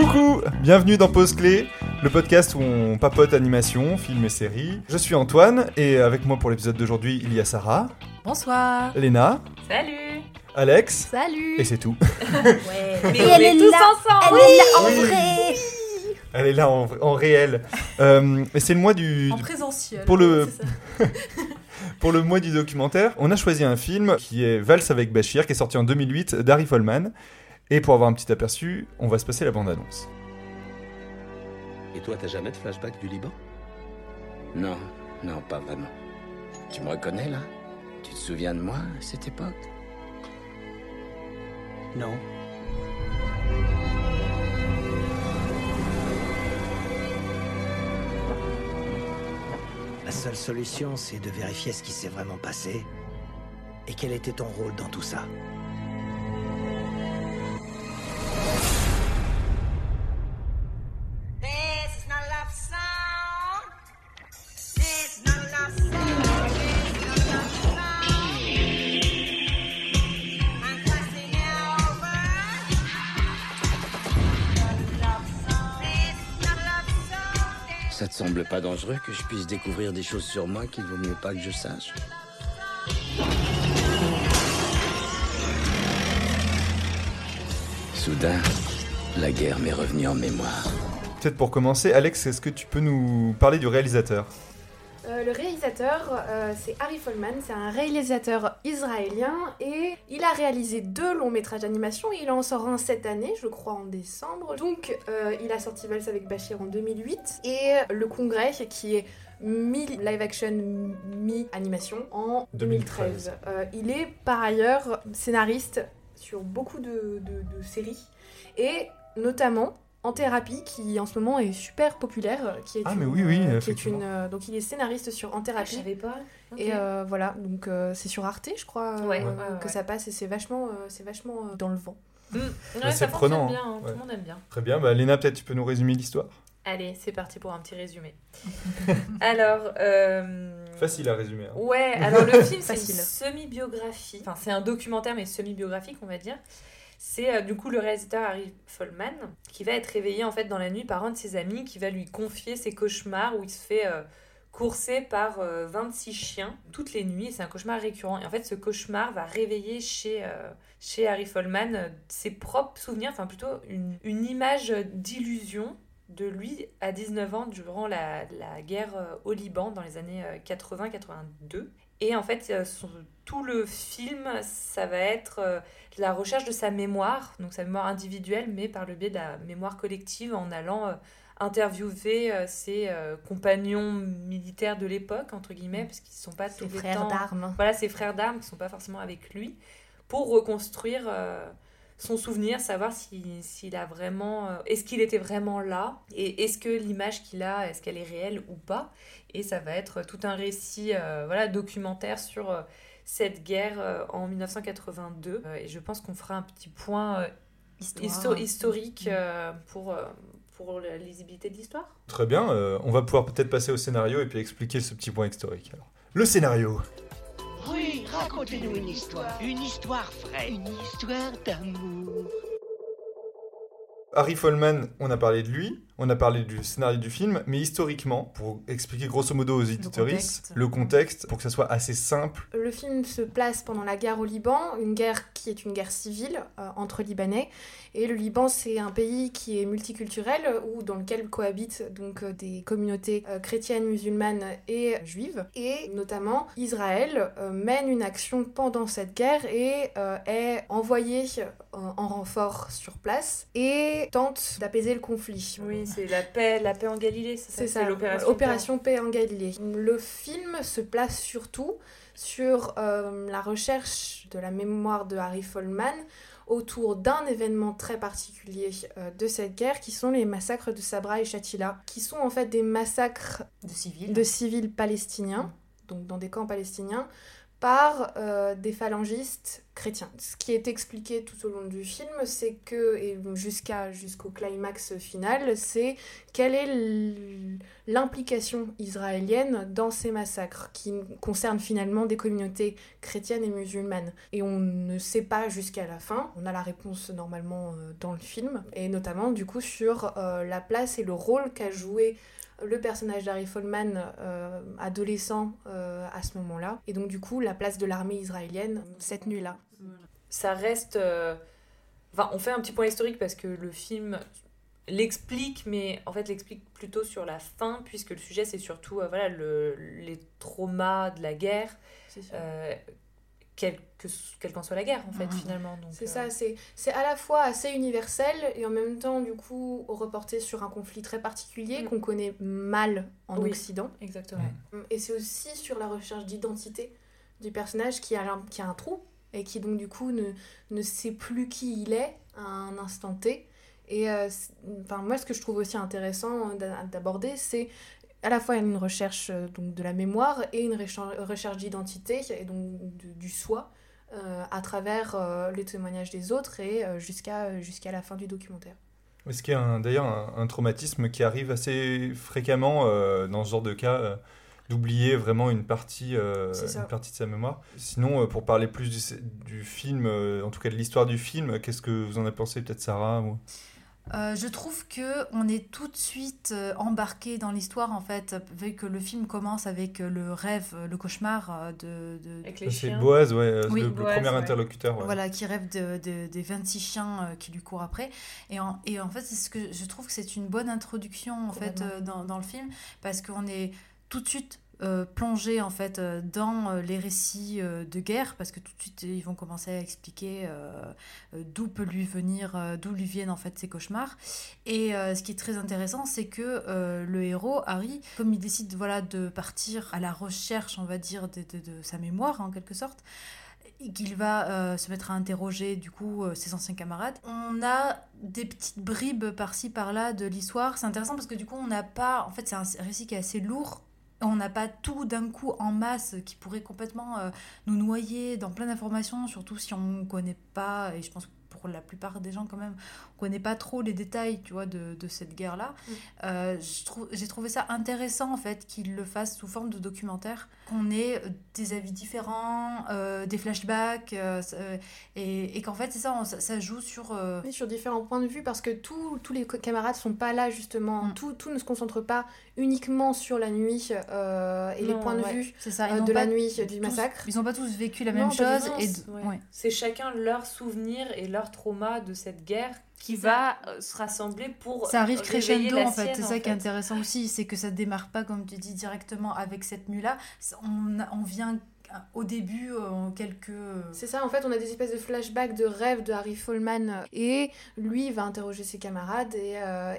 Coucou, bienvenue dans Pause Clé, le podcast où on papote animation, films et séries. Je suis Antoine et avec moi pour l'épisode d'aujourd'hui, il y a Sarah, Bonsoir. Léna, Salut Alex Salut. et c'est tout. Ouais, mais on elle est est tous là. ensemble Elle est là en Oui. vrai. Elle est là en, en réel. Euh, et c'est le mois du En présentiel. Pour le- pour le mois du documentaire. On a choisi un film qui est Valse avec Bachir, qui est sorti en 2008 d'Harry Folman. Et pour avoir un petit aperçu, on va se passer la bande annonce. Et toi, t'as jamais de flashback du Liban? Non, non, pas vraiment. Tu me reconnais là? Tu te souviens de moi à cette époque? Non. La seule solution, c'est de vérifier ce qui s'est vraiment passé et quel était ton rôle dans tout ça. Ça te semble pas dangereux que je puisse découvrir des choses sur moi qu'il vaut mieux pas que je sache? Soudain, la guerre m'est revenue en mémoire. Peut-être pour commencer, Alex, est-ce que tu peux nous parler du réalisateur? Euh, le réalisateur, euh, c'est Harry Folman, c'est un réalisateur israélien et il a réalisé deux longs métrages d'animation. Il en sort un cette année, je crois en décembre. Donc euh, il a sorti Valse avec Bachir en 2008 et Le Congrès qui est mi-live action, mi-animation en 2013. 2013. Euh, il est par ailleurs scénariste sur beaucoup de, de- de séries et notamment en thérapie qui en ce moment est super populaire qui est Ah, une, mais oui, oui, euh, qui est effectivement. une euh, donc il est scénariste sur En Ah, Je thérapie savais pas. Et euh, voilà donc euh, c'est sur Arte je crois euh, Ouais, euh, ouais, que ouais. ça passe et c'est vachement euh, c'est vachement euh, dans le vent Mm. Ouais, c'est prenant, bien, hein. hein, Ouais. tout le monde aime bien. Très bien, bah, Léna, peut-être tu peux nous résumer l'histoire? Allez, c'est parti pour un petit résumé. alors, euh... Facile à résumer. hein. Ouais, alors le film c'est une semi-biographie, enfin c'est un documentaire mais semi-biographique on va dire. C'est euh, du coup le réalisateur Harry Folman qui va être réveillé en fait dans la nuit par un de ses amis qui va lui confier ses cauchemars où il se fait euh, courser par euh, 26 chiens toutes les nuits c'est un cauchemar récurrent. Et en fait ce cauchemar va réveiller chez, euh, chez Harry Folman euh, ses propres souvenirs, enfin plutôt une, une image d'illusion de lui à 19 ans durant la, la guerre euh, au Liban dans les années euh, 80-82. Et en fait, euh, son- tout le film, ça va être euh, la recherche de sa mémoire, donc sa mémoire individuelle, mais par le biais de la mémoire collective, en allant euh, interviewer euh, ses compagnons militaires de l'époque, entre guillemets, parce qu'ils ne sont pas ses tous les frères d'armes. Voilà, ses frères d'armes qui sont pas forcément avec lui, pour reconstruire son souvenir, savoir si- s'il a vraiment, euh, est-ce qu'il était vraiment là, et est-ce que l'image qu'il a, est-ce qu'elle est réelle ou pas, et ça va être tout un récit, euh, voilà, documentaire sur euh, cette guerre euh, en 1982, Euh, et je pense qu'on fera un petit point euh, histo- historique euh, pour euh, pour la lisibilité de l'histoire. Très bien, euh, on va pouvoir peut-être passer au scénario et puis expliquer ce petit point historique. Alors. Le scénario. Oui, racontez-nous une histoire. Une histoire vraie. Une histoire d'amour. Harry Folman, on a parlé de lui, on a parlé du scénario du film, mais historiquement, pour expliquer grosso modo aux contexte. le contexte, pour que ça soit assez simple. le film se place pendant la guerre au Liban une guerre qui est une guerre civile euh, entre Libanais et le Liban c'est un pays qui est multiculturel ou dans lequel cohabitent donc euh, des communautés euh, chrétiennes, musulmanes et juives et notamment Israël euh, mène une action pendant cette guerre et euh, est envoyé euh, en renfort sur place et tente d'apaiser le conflit. Oui, c'est la paix, la paix en Galilée, c'est ça, C'est ça, l'opération. Opération Paix en Galilée. Le film se place surtout sur euh, la recherche de la mémoire de Harry Folman autour d'un événement très particulier euh, de cette guerre qui sont les massacres de Sabra et Shatila, qui sont en fait des massacres De civil. de civils palestiniens, donc dans des camps palestiniens, par euh, des phalangistes chrétiens. Ce qui est expliqué tout au long du film, c'est que, et jusqu'à jusqu'au climax final, c'est quel est l'implication israélienne dans ces massacres qui concernent finalement des communautés chrétiennes et musulmanes. Et on ne sait pas jusqu'à la fin, on a la réponse normalement euh, dans le film, et notamment du coup sur euh, la place et le rôle qu'a joué le personnage d'Harry Follman, euh, adolescent euh, à ce moment-là, et donc du coup la place de l'armée israélienne cette nuit-là. ça reste. euh, Enfin, on fait un petit point historique parce que le film l'explique, mais en fait l'explique plutôt sur la fin, puisque le sujet c'est surtout voilà, le, les traumas de la guerre, quelle que- quelle qu'en soit la guerre en fait finalement. C'est euh, ça, c'est à la fois assez universel et en même temps, du coup, reporté sur un conflit très particulier Mm. qu'on connaît mal en Oui. Occident. Exactement. Et c'est aussi sur la recherche d'identité du personnage qui a, un, qui a un trou et qui donc du coup ne, ne sait plus qui il est à un instant T. Et euh, enfin, moi, ce que je trouve aussi intéressant d'a- d'aborder, c'est à la fois une recherche euh, donc, de la mémoire et une recherche d'identité et donc de- du soi euh, à travers euh, les témoignages des autres et euh, jusqu'à jusqu'à la fin du documentaire. Ce qui est d'ailleurs un, un traumatisme qui arrive assez fréquemment dans ce genre de cas, d'oublier vraiment une partie, euh, une partie de sa mémoire? Sinon, euh, pour parler plus du, du film, euh, en tout cas de l'histoire du film, qu'est-ce que vous en avez pensé, peut-être Sarah ou- Euh, je trouve que on est tout de suite euh, embarqué dans l'histoire en fait, vu que le film commence avec euh, le rêve, le cauchemar de, de- Avec les C'est chiens. Boaz, ouais, Oui, le, premier ouais. interlocuteur. ouais. voilà qui rêve de, de- des 26 chiens qui lui courent après. Et en, et en fait, c'est ce que je trouve que c'est une bonne introduction en fait dans, dans le film parce qu'on est tout de suite euh, plongé en fait euh, dans euh, les récits de guerre parce que tout de suite ils vont commencer à expliquer d'où peut lui venir d'où lui viennent en fait ces cauchemars et ce qui est très intéressant c'est que le héros Harry comme il décide voilà de partir à la recherche on va dire de, de- sa mémoire en quelque sorte qu'il va se mettre à interroger du coup ses anciens camarades. On a des petites bribes par-ci par-là de l'histoire. C'est intéressant parce que du coup on n'a pas, en fait c'est un récit qui est assez lourd. On n'a pas tout d'un coup en masse qui pourrait complètement euh, nous noyer dans plein d'informations, surtout si on ne connaît pas, et je pense que pour la plupart des gens quand même, on connaît pas trop les détails tu vois, de, de cette guerre-là. Mm. Euh, J'ai trouvé ça intéressant en fait qu'il le fasse sous forme de documentaire, qu'on ait euh, des avis différents, euh, des flashbacks, euh, et, et qu'en fait c'est ça, on- ça, joue sur... Oui, sur différents points de vue parce que tous tous les camarades sont pas là justement. Mm. Tout, tout ne se concentre pas uniquement sur la nuit euh, et les points de ouais. vue c'est ça, euh, de la nuit tous- du massacre. Ils n'ont pas tous vécu la Non, même chose. tout. Et Ouais. d- ouais. C'est chacun leur souvenir et leur trauma de cette guerre qui va euh, se rassembler pour Ça arrive crescendo la en fait, c'est ça qui est intéressant aussi, c'est que ça démarre pas comme tu dis directement avec cette nuit-là. On, on vient au début euh, en quelques. C'est ça, en fait, on a des espèces de flashbacks de rêves de Harry Follman euh, et lui va interroger ses camarades et, euh,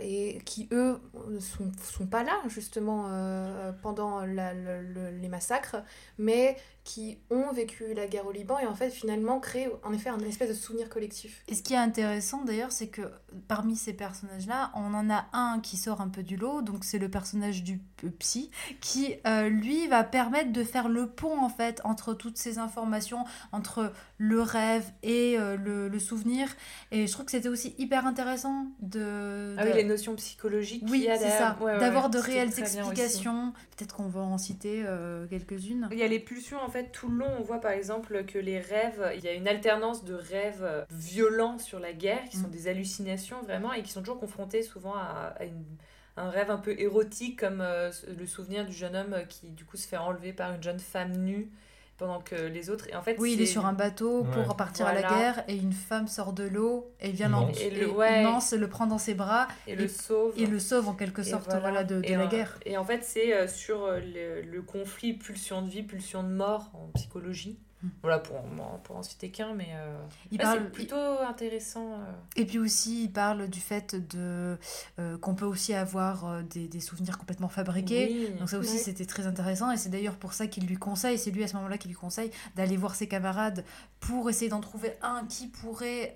qui eux sont, sont pas là justement euh, pendant la- le- le- les massacres, mais qui ont vécu la guerre au Liban et en fait finalement créent en effet un espèce de souvenir collectif. Et ce qui est intéressant d'ailleurs, c'est que parmi ces personnages-là, on en a un qui sort un peu du lot, donc c'est le personnage du p- psy, qui euh, lui va permettre de faire le pont en fait entre toutes ces informations, entre le rêve et euh, le, le souvenir. Et je trouve que c'était aussi hyper intéressant de. Ah oui, de- les notions psychologiques Oui, c'est ça. Ouais, ouais, D'avoir ouais, de réelles explications. Peut-être qu'on va en citer euh, quelques-unes. Il y a les pulsions, en fait, tout le long, on voit par exemple que les rêves, il y a une alternance de rêves euh, violents sur la guerre, qui sont Mm. des hallucinations vraiment, et qui sont toujours confrontés souvent à, à une- un rêve un peu érotique, comme euh, le souvenir du jeune homme qui, du coup, se fait enlever par une jeune femme nue pendant que les autres. Et en fait, Oui, il est sur un bateau pour Ouais. partir à la guerre et une femme sort de l'eau et vient l'en- Et et le- ouais. immense, le prend dans ses bras et le sauve. et le sauve en quelque sorte voilà. voilà. de, de la guerre. Et en fait, c'est euh, sur euh, le, le conflit pulsion de vie, pulsion de mort en psychologie. Mm. Voilà, pour, en- pour en citer qu'un, mais euh, Il parle, plutôt intéressant. euh. Et puis aussi, il parle du fait de euh, qu'on peut aussi avoir euh, des, des souvenirs complètement fabriqués. Oui. Donc ça aussi, c'était très intéressant. Et c'est d'ailleurs pour ça qu'il lui conseille, c'est lui à ce moment-là qui lui conseille d'aller voir ses camarades pour essayer d'en trouver un qui pourrait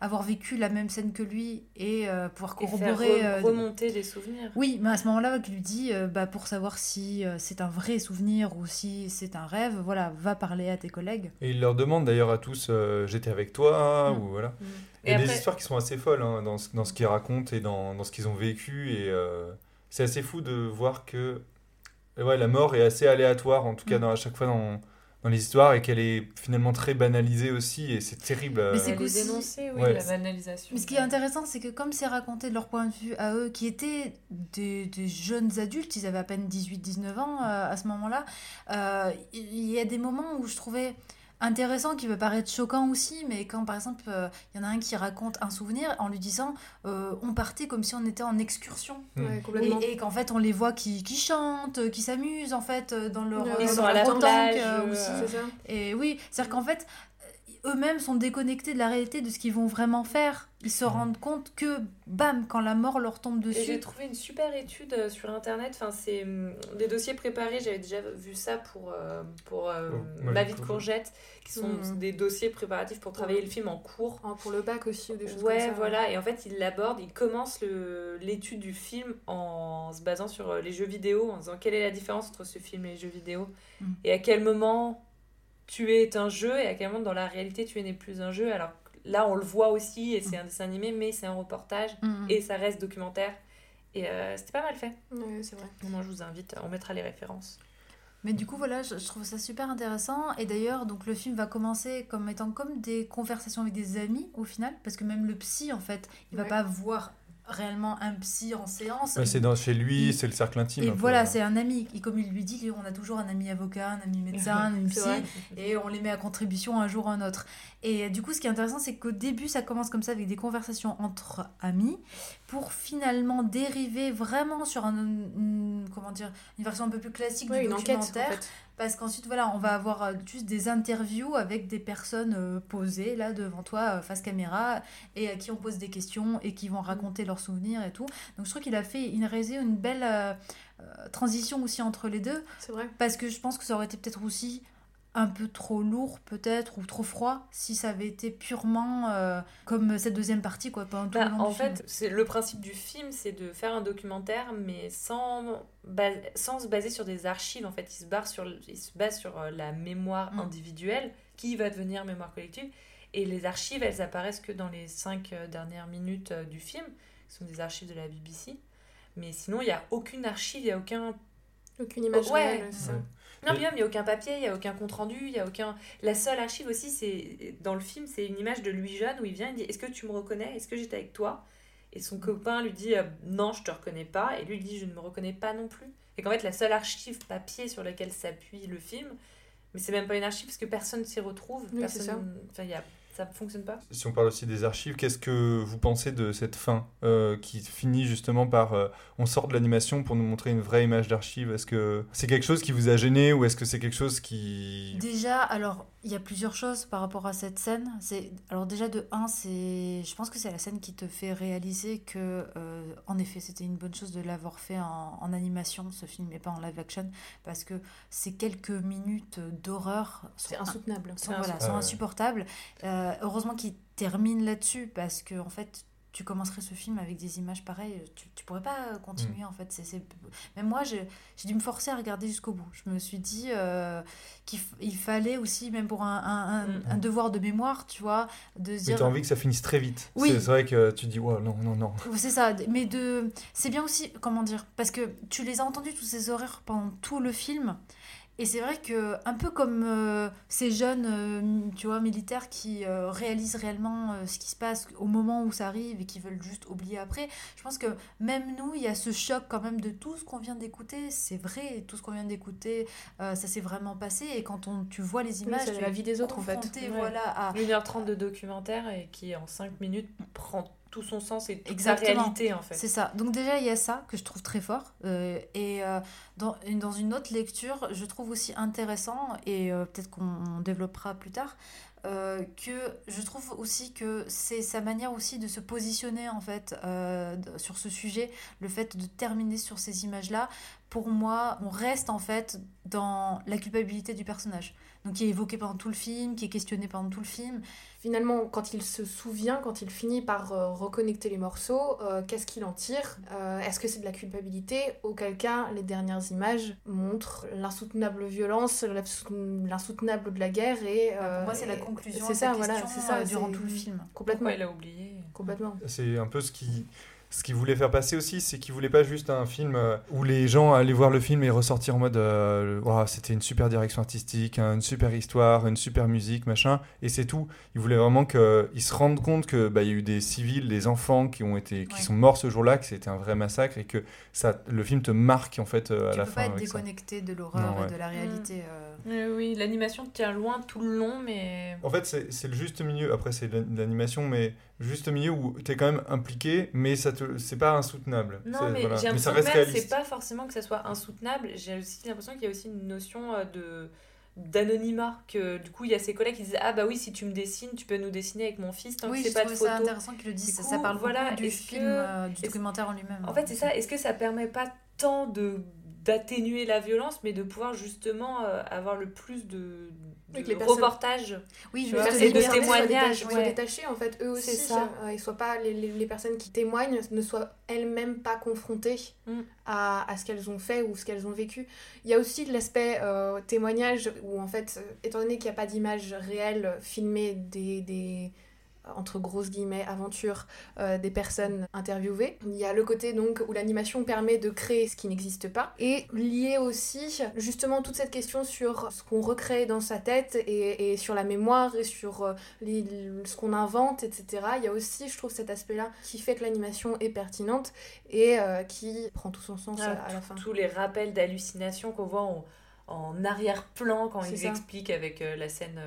avoir vécu la même scène que lui et pouvoir Et faire corroborer. re- remonter des souvenirs. Oui, mais à ce moment-là, il lui dit, bah, pour savoir si c'est un vrai souvenir ou si c'est un rêve, voilà, va parler à tes collègues. Et il leur demande d'ailleurs à tous euh, J'étais avec toi, Mm. ou voilà. Et Il y a après- des histoires qui sont assez folles hein, dans, ce, dans ce qu'ils racontent et dans, dans ce qu'ils ont vécu. Et euh, c'est assez fou de voir que ouais, la mort est assez aléatoire, en tout cas Mm. dans, à chaque fois dans, dans les histoires, et qu'elle est finalement très banalisée aussi, et c'est terrible. euh, Mais c'est Elle est qu'aussi- dénoncée, oui, Ouais. la banalisation. Mais ce qui est intéressant, c'est que comme c'est raconté de leur point de vue à eux, qui étaient des, des jeunes adultes, ils avaient à peine 18-19 ans euh, à ce moment-là, euh, il y a des moments où je trouvais intéressant, qui peut paraître choquant aussi, mais quand par exemple, euh, il y en a un qui raconte un souvenir en lui disant euh, on partait comme si on était en excursion. Mm. Ouais, complètement. Et, et qu'en fait, on les voit qui, qui chantent, qui s'amusent en fait dans leur, ils sont leur à la plage, euh, euh, aussi. Et oui, c'est-à-dire qu'en fait, euh, eux-mêmes sont déconnectés de la réalité de ce qu'ils vont vraiment faire. Ils se rendent compte que, bam, quand la mort leur tombe Et j'ai dessus. trouvé une super étude euh, sur internet. Enfin, c'est hum, des dossiers préparés. J'avais déjà vu ça pour, euh, pour euh, Oh, Ma vie de courgette, qui sont Mhm. des dossiers préparatifs pour travailler le film en cours. Ah, Pour le bac aussi, ou des choses Ouais, comme ça. voilà. Et en fait, il l'aborde, il commence le- l'étude du film en se basant sur euh, les jeux vidéo, en disant quelle est la différence entre ce film et les jeux vidéo, Mm. et à quel moment tu es un jeu, et à quel moment dans la réalité tu n'es plus un jeu. Alors là, on le voit aussi, et c'est un dessin animé, mais c'est un reportage, Mhm. et ça reste documentaire. Et euh, c'était pas mal fait. Ouais, c'est vrai. Moi, je vous invite, on mettra les références. Mais du coup, voilà, je, je trouve ça super intéressant. Et d'ailleurs, donc le film va commencer comme étant comme des conversations avec des amis au final, parce que même le psy, en fait, il va Ouais. pas voir réellement un psy en séance. Ouais, c'est dans, chez lui, il- c'est le cercle intime. Et peu, voilà, c'est un ami. Et comme il lui dit, on a toujours un ami avocat, un ami médecin, un ami psy. vrai. et on les met à contribution un jour ou un autre. Et euh, du coup, ce qui est intéressant, c'est qu'au début, ça commence comme ça avec des conversations entre amis, pour finalement dériver vraiment sur un, une, comment dire, une version un peu plus classique Ouais, du une enquête, en documentaire. fait. Parce qu'ensuite, voilà, on va avoir euh, juste des interviews avec des personnes euh, posées là devant toi, euh, face caméra, et à qui on pose des questions et qui vont raconter leurs souvenirs et tout. Donc je trouve qu'il a fait, il a réalisé une belle euh, transition aussi entre les deux. C'est vrai. Parce que je pense que ça aurait été peut-être aussi un peu trop lourd, peut-être, ou trop froid, si ça avait été purement euh, comme cette deuxième partie, quoi, pendant tout Bah, le long en du fait, film. c'est le principe du film, c'est de faire un documentaire, mais sans, sans se baser sur des archives. En fait, il se, barre sur, il se base sur euh, la mémoire Mm. individuelle, qui va devenir mémoire collective. Et les archives, elles apparaissent que dans les cinq euh, dernières minutes du film, qui sont des archives de la BBC. Mais sinon, il n'y a aucune archive, il n'y a aucun Aucune image Ouais. réelle, c'est ça. Ouais. Non, même, il n'y a aucun papier, il n'y a aucun compte-rendu, il n'y a aucun... La seule archive aussi, c'est dans le film, c'est une image de lui jeune où il vient, il dit « Est-ce que tu me reconnais? Est-ce que j'étais avec toi ?» Et son copain lui dit euh, Non, je te reconnais pas. » Et lui il dit « Je ne me reconnais pas non plus. » Et qu'en fait, la seule archive papier sur laquelle s'appuie le film, mais c'est même pas une archive parce que personne s'y retrouve. Oui, personne... Enfin, il y a... ça fonctionne pas? Si on parle aussi des archives, qu'est-ce que vous pensez de cette fin euh, qui finit justement par euh, on sort de l'animation pour nous montrer une vraie image d'archive? Est-ce que c'est quelque chose qui vous a gêné ou est-ce que c'est quelque chose qui Déjà, alors, il y a plusieurs choses par rapport à cette scène. C'est Alors déjà, de 1, c'est... je pense que c'est la scène qui te fait réaliser que, euh, en effet, c'était une bonne chose de l'avoir fait en, en animation, ce film, et pas en live action, parce que ces quelques minutes d'horreur sont C'est insoutenable. sont, voilà, insupportable. sont insupportables. Euh, heureusement qu'il termine là-dessus parce que en fait, tu commencerais ce film avec des images pareilles, tu, tu pourrais pas continuer en fait. C'est, Même moi, j'ai, dû me forcer à regarder jusqu'au bout. Je me suis dit euh, qu'il fallait aussi, même pour un, un- un- Mm. un devoir de mémoire, tu vois, de se Mais dire. t'as envie que ça finisse très vite. Oui. C'est c'est vrai que tu dis, ouais, non, non, non. C'est ça, mais de c'est bien aussi, comment dire, parce que tu les as entendus tous ces horreurs pendant tout le film. Et c'est vrai que, un peu comme euh, ces jeunes, euh, tu vois, militaires qui euh, réalisent réellement euh, ce qui se passe au moment où ça arrive et qui veulent juste oublier après, je pense que même nous, il y a ce choc quand même de tout ce qu'on vient d'écouter. C'est vrai, tout ce qu'on vient d'écouter, euh, ça s'est vraiment passé. Et quand on, tu vois les images, c'est tu la vie des autres, en fait. confronté, Ouais. voilà, à, 1h30 de documentaire et qui, en 5 minutes, prend tout son sens et toute Exactement. réalité, en fait. C'est ça. Donc déjà, il y a ça que je trouve très fort. Euh, et euh, dans, une- dans une autre lecture, je trouve aussi intéressant, et euh, peut-être qu'on développera plus tard, que je trouve aussi que c'est sa manière aussi de se positionner en fait sur ce sujet, le fait de terminer sur ces images-là. Pour moi, on reste en fait dans la culpabilité du personnage. Donc qui est évoqué pendant tout le film, qui est questionné pendant tout le film. Finalement, quand il se souvient, quand il finit par euh, reconnecter les morceaux, euh, qu'est-ce qu'il en tire? Euh, Est-ce que c'est de la culpabilité? Auquel cas, les dernières images montrent l'insoutenable violence, l'insou- l'insoutenable de la guerre et... euh, Pour moi, c'est la conclusion C'est ça, voilà, c'est ça, durant tout le film. Complètement. Pourquoi il a oublié? Complètement. C'est un peu ce qui. Ce qu'il voulait faire passer aussi, c'est qu'il voulait pas juste un film euh, où les gens allaient voir le film et ressortir en mode euh, c'était une super direction artistique, hein, une super histoire, une super musique, machin, et c'est tout. Il voulait vraiment qu'ils se rendent compte que bah, il y a eu des civils, des enfants qui ont été, qui Ouais. sont morts ce jour-là, que c'était un vrai massacre et que ça, le film te marque en fait euh, à Tu la peux fin. pas être avec ça. déconnecté de l'horreur et de la réalité. euh. Euh, oui, l'animation tient loin tout le long, mais. En fait, c'est c'est le juste milieu. Après, c'est l'animation, mais juste milieu où tu es quand même impliqué, mais ça te, c'est pas insoutenable. Non, mais voilà. j'ai l'impression que c'est pas forcément que ça soit insoutenable. J'ai aussi l'impression qu'il y a aussi une notion euh, de d'anonymat que du coup il y a ses collègues qui disent ah bah oui si tu me dessines tu peux nous dessiner avec mon fils tant Oui, que c'est pas de trouvais ça photo intéressant qu'ils le disent. Ça, parle voilà, beaucoup du est-ce film, que- euh, du documentaire en lui-même. En fait, c'est ça. Est-ce que ça permet pas tant de d'atténuer la violence, mais de pouvoir justement euh, avoir le plus de, les personnes- reportages Oui, vois, de soient témoignages, soient détachées, en fait, eux aussi, C'est ça. euh, et soient pas les, les, les personnes qui témoignent ne soient elles-mêmes pas confrontées Mm. à, à ce qu'elles ont fait ou ce qu'elles ont vécu. Il y a aussi l'aspect euh, témoignage où en fait, étant donné qu'il n'y a pas d'image réelle filmée des, des entre grosses guillemets aventures euh, des personnes interviewées. Il y a le côté donc où l'animation permet de créer ce qui n'existe pas et lié aussi justement toute cette question sur ce qu'on recrée dans sa tête et, et sur la mémoire et sur euh, les- ce qu'on invente, etc. Il y a aussi, je trouve, cet aspect-là qui fait que l'animation est pertinente et euh, qui prend tout son sens Ah, à, à la fin. tous les rappels d'hallucination qu'on voit en, en arrière-plan quand ils ça. expliquent avec euh, la scène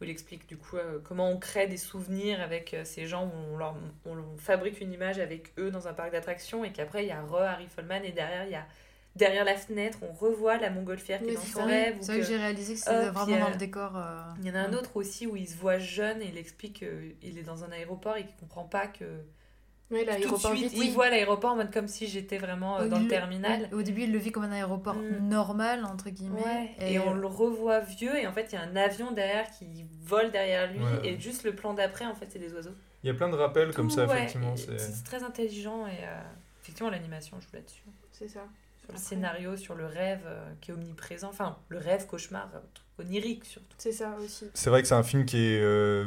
où il explique du coup euh, comment on crée des souvenirs avec euh, ces gens, où on, leur, on, on fabrique une image avec eux dans un parc d'attractions et qu'après il y a Re, Harry Follman et derrière il y a derrière la fenêtre on revoit la montgolfière qui est Mais dans son rêve. C'est vrai que que- j'ai réalisé que c'était vraiment a- dans le décor. euh, Il y en a un autre aussi où il se voit jeune et il explique qu'il est dans un aéroport et qu'il comprend pas que Oui, tout de l'aéroport suite vide. il voit l'aéroport en mode comme si j'étais vraiment euh, Au dans le terminal. Au début, il le vit comme un aéroport Mm. normal, entre guillemets. Ouais, et, on le revoit vieux et en fait il y a un avion derrière qui vole derrière lui Ouais. et juste le plan d'après en fait c'est des oiseaux. Il y a plein de rappels comme ça, ouais, effectivement. C'est très intelligent et euh, effectivement l'animation joue là-dessus. C'est ça. Sur le scénario, sur le rêve euh, qui est omniprésent, enfin le rêve, cauchemar, euh, onirique surtout. C'est ça aussi. C'est vrai que c'est un film qui est euh,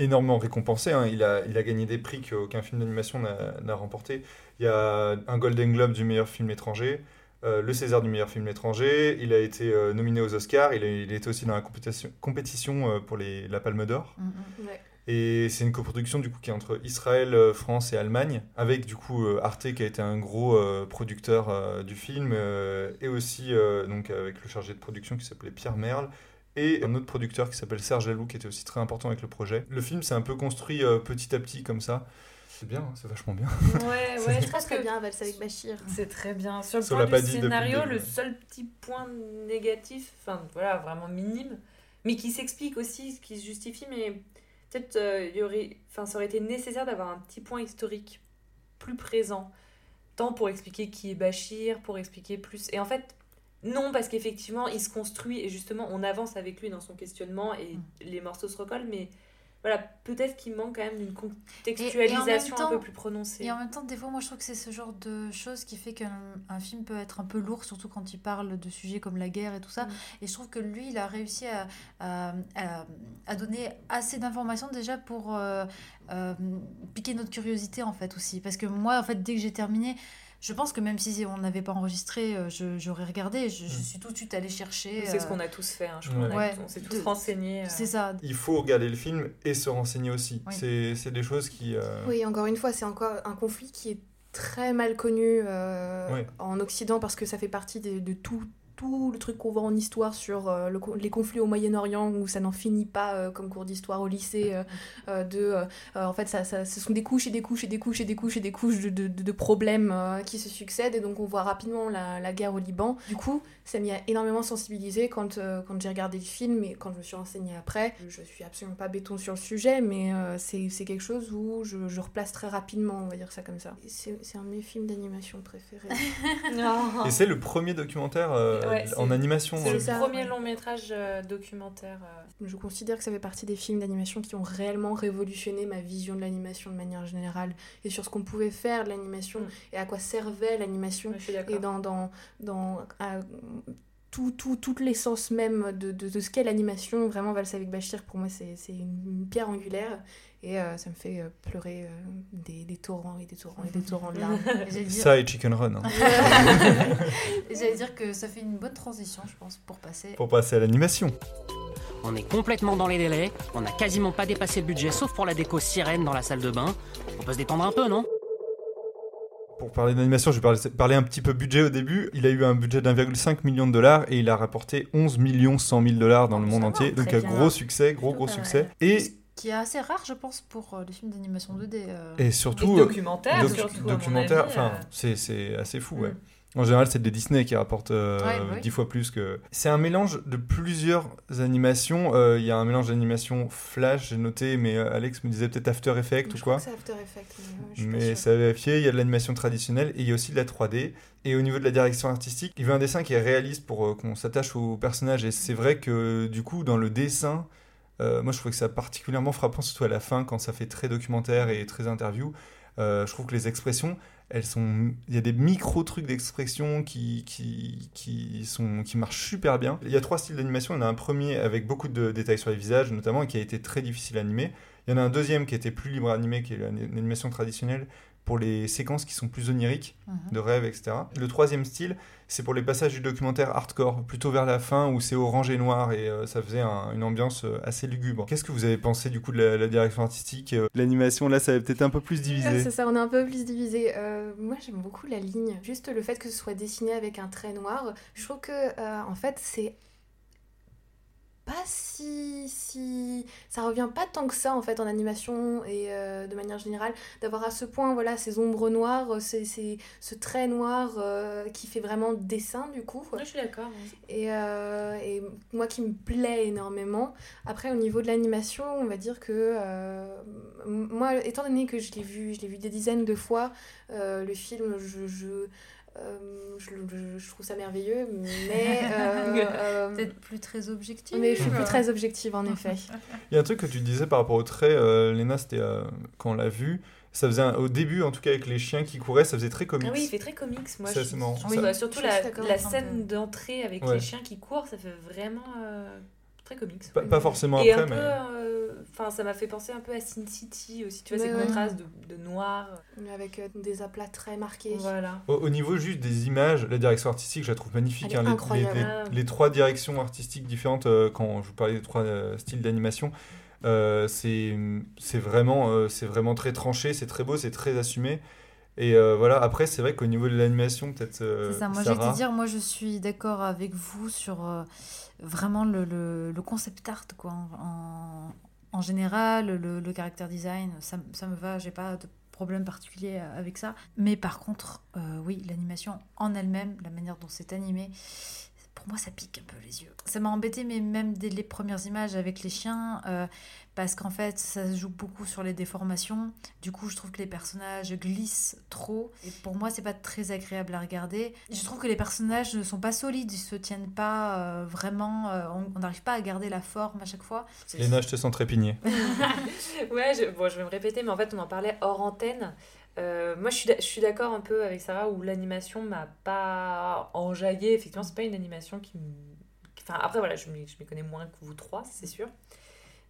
énormément récompensé. hein. Il, a, il a gagné des prix qu'aucun film d'animation n'a remporté. Il y a un Golden Globe du meilleur film étranger, euh, le César du meilleur film étranger. Il a été euh, nominé aux Oscars. Il a, il été aussi dans la compétition, compétition euh, pour les, la Palme d'Or. Mm, mm. Ouais. Et c'est une coproduction du coup qui est entre Israël, euh, France et Allemagne, avec du coup euh, Arte qui a été un gros euh, producteur euh, du film, euh, et aussi euh, donc avec le chargé de production qui s'appelait Pierre Merle, et un autre producteur qui s'appelle Serge Laloux qui était aussi très important avec le projet. Le film s'est un peu construit euh, petit à petit comme ça. C'est bien, hein, c'est vachement bien. Ouais, C'est ouais, je pense que bien Vals avec Bachir. c'est très bien. Sur le l'a pas du scénario, le seul petit point négatif, enfin voilà, vraiment minime, mais qui s'explique aussi, qui se justifie, mais peut-être euh, il y aurait, enfin ça aurait été nécessaire d'avoir un petit point historique plus présent, tant pour expliquer qui est Bachir, pour expliquer plus. Et en fait, non, parce qu'effectivement, il se construit et justement, on avance avec lui dans son questionnement et les morceaux se recollent, mais voilà, peut-être qu'il manque quand même d'une contextualisation un temps- peu plus prononcée. Et en même temps, des fois, moi, je trouve que c'est ce genre de choses qui fait qu'un un film peut être un peu lourd, surtout quand il parle de sujets comme la guerre et tout ça. Mm. Et je trouve que lui, il a réussi à, à, à- à donner assez d'informations déjà pour euh, euh, piquer notre curiosité, en fait, aussi. Parce que moi, en fait, dès que j'ai terminé, je pense que même si on n'avait pas enregistré, euh, je- j'aurais regardé. Je, je Mm. suis tout de suite allée chercher. C'est ce euh, qu'on a tous fait, hein, je crois. Ouais. On, a- Ouais, on s'est tous de- renseignés. euh. C'est ça. Il faut regarder le film et se renseigner aussi. Oui. C'est c'est des choses qui... euh, Oui, encore une fois, c'est encore un conflit qui est très mal connu euh, en Occident parce que ça fait partie de, de tout, tout le truc qu'on voit en histoire sur euh, le co- les conflits au Moyen-Orient où ça n'en finit pas euh, comme cours d'histoire au lycée. euh, euh, de, en fait, ça, ça- ce sont des couches et des couches et des couches et des couches et des couches de, de- problèmes euh, qui se succèdent et donc on voit rapidement la, la guerre au Liban. Du coup, ça m'y a énormément sensibilisé quand, euh, quand j'ai regardé le film et quand je me suis renseignée après. Je suis absolument pas béton sur le sujet, mais euh, c'est c'est quelque chose où je, je replace très rapidement, on va dire ça comme ça. C'est c'est un de mes films d'animation préférés. Et c'est le premier documentaire euh, Ouais, c'est- en animation. C'est euh, le ça. premier long métrage euh, documentaire. euh. je considère que ça fait partie des films d'animation qui ont réellement révolutionné ma vision de l'animation de manière générale et sur ce qu'on pouvait faire de l'animation Mm. et à quoi servait l'animation. Ouais, je suis Et d'accord. dans, dans, dans à- tout, tout, toute l'essence même de, de, de ce qu'est l'animation. Vraiment, Valse avec Bachir, pour moi, c'est c'est une pierre angulaire. Et euh, ça me fait euh, pleurer euh, des, des torrents et des torrents et des torrents de larmes. J'allais dire- Ça et Chicken Run. hein. J'allais dire que ça fait une bonne transition, je pense, pour passer. Pour passer à l'animation. On est complètement dans les délais, on n'a quasiment pas dépassé le budget sauf pour la déco sirène dans la salle de bain. On peut se détendre un peu, non? Pour parler d'animation, je vais parler, un petit peu budget au début. Il a eu un budget d'1,5 million de dollars et il a rapporté 11 millions 100 000 dollars dans le monde va, entier. Donc un gros succès, gros gros pas succès. Et, Qui est assez rare, je pense, pour euh, les films d'animation 2D. euh. et surtout... euh, documentaire, docu- surtout. à documentaire, enfin, euh. c'est assez fou, ouais. Mm. En général, c'est des Disney qui rapportent euh, Ouais, bah oui. 10 fois plus que. C'est un mélange de plusieurs animations. Il y a un mélange d'animation Flash, j'ai noté, mais Alex me disait peut-être After Effects ou quoi. que c'est After Effects, mais, je suis pas Mais sûre. ça a vérifié, il y a de l'animation traditionnelle et il y a aussi de la 3D. Et au niveau de la direction artistique, il veut un dessin qui est réaliste pour qu'on s'attache aux personnages. Et c'est vrai que du coup, dans le dessin, euh, moi je trouve que c'est particulièrement frappant, surtout à la fin, quand ça fait très documentaire et très interview. Euh, je trouve que les expressions, elles sont, il y a des micro trucs d'expression qui, qui, qui, sont, qui marchent super bien. Il y a trois styles d'animation. Il y en a un premier avec beaucoup de détails sur les visages, notamment, et qui a été très difficile à animer. Il y en a un deuxième qui était plus libre à animer, qui est l'animation traditionnelle, pour les séquences qui sont plus oniriques, Mhm. de rêves, etc. Le troisième style, c'est pour les passages du documentaire hardcore, plutôt vers la fin où c'est orange et noir et euh, ça faisait un- une ambiance euh, assez lugubre. Qu'est-ce que vous avez pensé du coup de la, la direction artistique euh, L'animation là, ça avait peut-être un peu plus Ouais, divisé. c'est ça, on est un peu plus divisé. Moi, j'aime beaucoup la ligne. Juste le fait que ce soit dessiné avec un trait noir, je trouve que, en fait, c'est pas si, si... Ça revient pas tant que ça, en fait, en animation et euh, de manière générale, d'avoir à ce point, voilà, ces ombres noires, ces, ces- ce trait noir euh, qui fait vraiment dessin, du coup. Ouais, je suis d'accord. ouais. Et, euh, et moi qui me plaît énormément. Après, au niveau de l'animation, on va dire que euh, moi, étant donné que je l'ai vu, je l'ai vu des dizaines de fois, euh, le film, je, je, euh, je, je- je trouve ça merveilleux, mais, euh, euh, Peut-être plus très objectif. mais je suis plus très objective en effet. Il y a un truc que tu disais par rapport au trait, euh, Léna, c'était euh, quand on l'a vu. Ça faisait un- au début, en tout cas avec les chiens qui couraient, ça faisait très comics. Ah oui, il fait très comics, moi. C'est marrant. trouve, Ça- euh, surtout la, scène d'entrée avec Ouais. les chiens qui courent, ça fait vraiment euh, très comics. Pas, forcément Et après, un peu, mais. euh, enfin, ça m'a fait penser un peu à Sin City aussi, tu vois, Ouais, ces ouais. contrastes de, de noir. Avec euh, des aplats très marqués. Voilà. Au, au niveau juste des images, la direction artistique, je la trouve magnifique. Elle est hein, les- incroyable. les, les- les trois directions artistiques différentes, euh, quand je vous parlais des trois euh, styles d'animation, euh, c'est c'est vraiment, euh, c'est vraiment très tranché, c'est très beau, c'est très assumé. Et euh, voilà, après, c'est vrai qu'au niveau de l'animation, peut-être. euh, C'est ça, moi j'ai Sarah, te dire, moi je suis d'accord avec vous sur euh, vraiment le, le, concept art, quoi. En, en général, le, le caractère design, ça, ça me va, j'ai pas de problème particulier avec ça. Mais par contre, euh, oui, l'animation en elle-même, la manière dont c'est animé, pour moi ça pique un peu les yeux. Ça m'a embêté, mais même dès les premières images avec les chiens, euh, parce qu'en fait ça se joue beaucoup sur les déformations. Du coup, je trouve que les personnages glissent trop. Et pour moi, c'est pas très agréable à regarder. Je trouve que les personnages ne sont pas solides, ils se tiennent pas euh, vraiment. euh, on n'arrive pas à garder la forme à chaque fois. Léna, je te sens trépigner. Ouais, je, bon, je vais me répéter, mais en fait, on en parlait hors antenne. Euh, moi, je suis, d'a- je suis d'accord un peu avec Sarah où l'animation m'a pas enjaillé. Effectivement, c'est pas une animation qui me. Enfin, après, voilà, je m'y je m'y connais moins que vous trois, c'est sûr.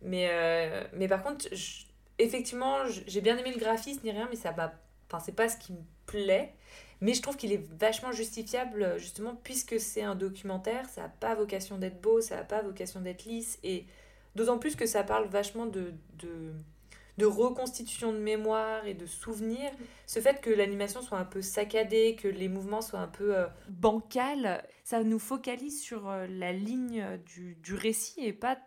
Mais, euh, mais par contre, je- effectivement, j'ai bien aimé le graphisme ni rien, mais ça m'a. Enfin, c'est pas ce qui me plaît. Mais je trouve qu'il est vachement justifiable, justement, puisque c'est un documentaire. Ça n'a pas vocation d'être beau, ça n'a pas vocation d'être lisse. Et d'autant plus que ça parle vachement de, de, de reconstitution de mémoire et de souvenirs. Ce fait que l'animation soit un peu saccadée, que les mouvements soient un peu euh, bancals, ça nous focalise sur euh, la ligne du, du récit et pas de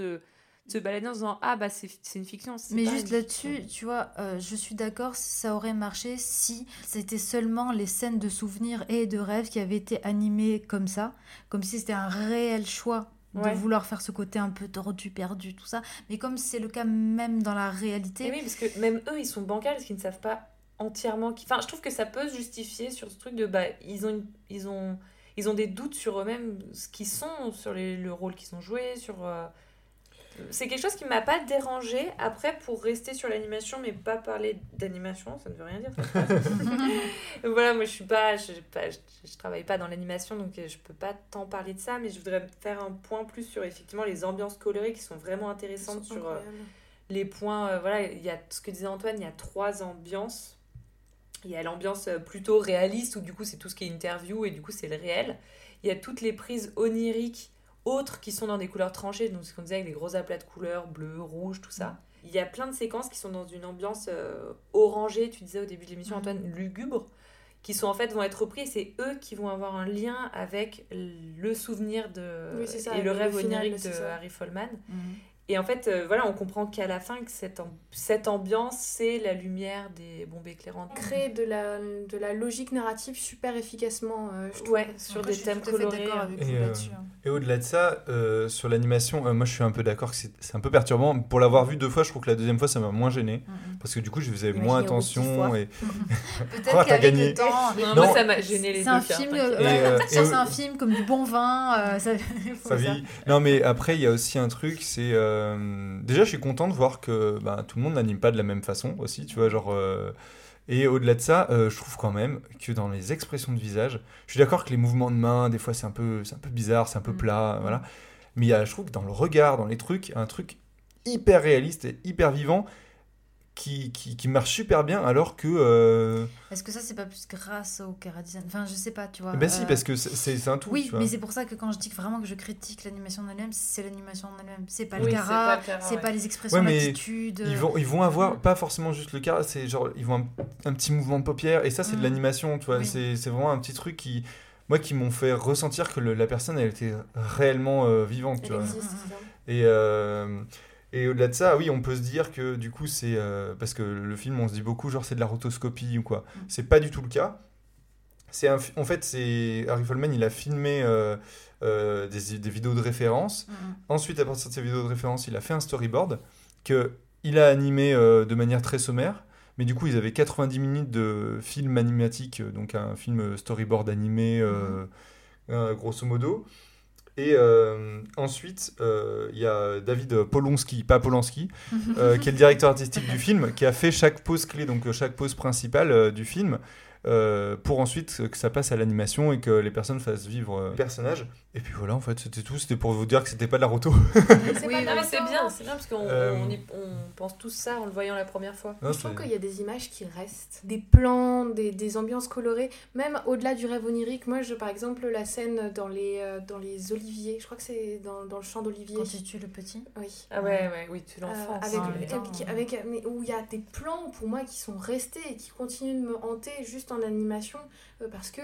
de se balader en disant Ah, bah c'est c'est une fiction. Mais juste là-dessus, tu vois, euh, je suis d'accord, ça aurait marché si c'était seulement les scènes de souvenirs et de rêves qui avaient été animées comme ça, comme si c'était un réel choix de Ouais. vouloir faire ce côté un peu tordu, perdu, tout ça. Mais comme c'est le cas même dans la réalité, Et oui, parce que même eux, ils sont bancals parce qu'ils ne savent pas entièrement. qui- Enfin, je trouve que ça peut se justifier sur ce truc de. Bah, ils ont, une- ils ont, ils ont des doutes sur eux-mêmes, ce qu'ils sont, sur les, le rôle qu'ils ont joué, sur. euh, c'est quelque chose qui m'a pas dérangé. Après, pour rester sur l'animation, mais pas parler d'animation, ça ne veut rien dire. voilà, moi je suis pas, je, pas, je, je travaille pas dans l'animation, donc euh, je peux pas tant parler de ça, mais je voudrais faire un point plus sur effectivement les ambiances colorées qui sont vraiment intéressantes sur euh, les points. euh, voilà, il y a ce que disait Antoine, il y a trois ambiances. Il y a l'ambiance plutôt réaliste où du coup c'est tout ce qui est interview et du coup c'est le réel. Il y a toutes les prises oniriques autres qui sont dans des couleurs tranchées, donc ce qu'on disait avec les gros aplats de couleurs, bleu, rouge, tout ça. Il y a plein de séquences qui sont dans une ambiance euh, orangée, tu disais au début de l'émission Mhm. Antoine, lugubre, qui sont en fait vont être repris et c'est eux qui vont avoir un lien avec le souvenir de Oui, c'est ça, et le rêve onirique de. Harry Follman. Mhm. Et en fait, euh, voilà, on comprend qu'à la fin, que cette, cette ambiance, c'est la lumière des bombes éclairantes. Créer de la, de la logique narrative super efficacement, euh, je trouve. Ouais, sur Après, des je suis thèmes tout fait colorés. avec Et, euh, hein. Et au-delà de ça, euh, sur l'animation, euh, moi je suis un peu d'accord que c'est c'est un peu perturbant. Pour l'avoir vu deux fois, je trouve que la deuxième fois ça m'a moins gêné. Mhm. Parce que du coup, je faisais Imaginez moins attention. Et... Peut-être t'as qu'avec gagné. le temps. Non, Non. moi, ça m'a gêné les C'est deux film, c'est un film comme du bon vin. euh, ça, faut Ça ça. vieillit. Non, mais après, il y a aussi un truc, c'est. Euh, Déjà, je suis content de voir que bah, tout le monde n'anime pas de la même façon aussi, tu vois, genre. euh, Et au-delà de ça, euh, je trouve quand même que dans les expressions de visage, je suis d'accord que les mouvements de main, des fois, c'est un peu, c'est un peu bizarre, c'est un peu Mm. plat, voilà. Mais il y a, je trouve que dans le regard, dans les trucs, un truc hyper réaliste et hyper vivant qui, qui, qui marche super bien, alors que. euh, Est-ce que ça, c'est pas plus grâce au Cara Design Enfin, je sais pas, tu vois. Ben si, euh, parce que c'est- un tout. Oui, tu vois. mais c'est pour ça que quand je dis que vraiment que je critique l'animation en elle-même, c'est l'animation en elle-même. C'est pas Oui, le cara, pas le Cara, c'est ouais. pas les expressions Ouais. Ils vont, ils vont avoir pas forcément juste le cas, c'est genre ils vont un, un petit mouvement de paupières et ça c'est de Mhm. l'animation, tu vois, Oui. c'est c'est vraiment un petit truc qui moi qui m'ont fait ressentir que le- la personne elle était réellement euh, vivante, tu Elle vois. existe, c'est ça. Et euh, et au-delà de ça, oui, on peut se dire que du coup c'est euh, parce que le film on se dit beaucoup genre c'est de la rotoscopie ou quoi. Mhm. C'est pas du tout le cas. C'est un en fait c'est Harry Follman, il a filmé euh, euh, des, des vidéos de référence Mhm. Ensuite, à partir de ces vidéos de référence, il a fait un storyboard que il a animé de manière très sommaire. Mais du coup, ils avaient 90 minutes de film animatique, donc un film storyboard animé, grosso modo. Et euh, ensuite, euh, il y a David Polonsky, pas Polanski, euh, qui est le directeur artistique du film, qui a fait chaque pose clé, donc chaque pose principale du film, pour ensuite que ça passe à l'animation et que les personnes fassent vivre les personnages. Et puis voilà, en fait, c'était tout. C'était pour vous dire que c'était pas de la roto. C'est Oui, mais grave, c'est bien, c'est bien parce qu'on Euh, on pense tous ça en le voyant la première fois. Non, Je trouve qu'il y a des images qui restent, des plans, des, des ambiances colorées, même au-delà du rêve onirique. Moi, je, par exemple, la scène dans les, euh, dans les oliviers, je crois que c'est dans, dans le champ d'olivier. Quand tu tues le petit. Oui. Ah ouais, ouais, oui, tu Euh, l'enfance. avec, hein, mais- temps. avec, avec- mais où il y a des plans pour moi qui sont restés et qui continuent de me hanter juste en animation euh, parce que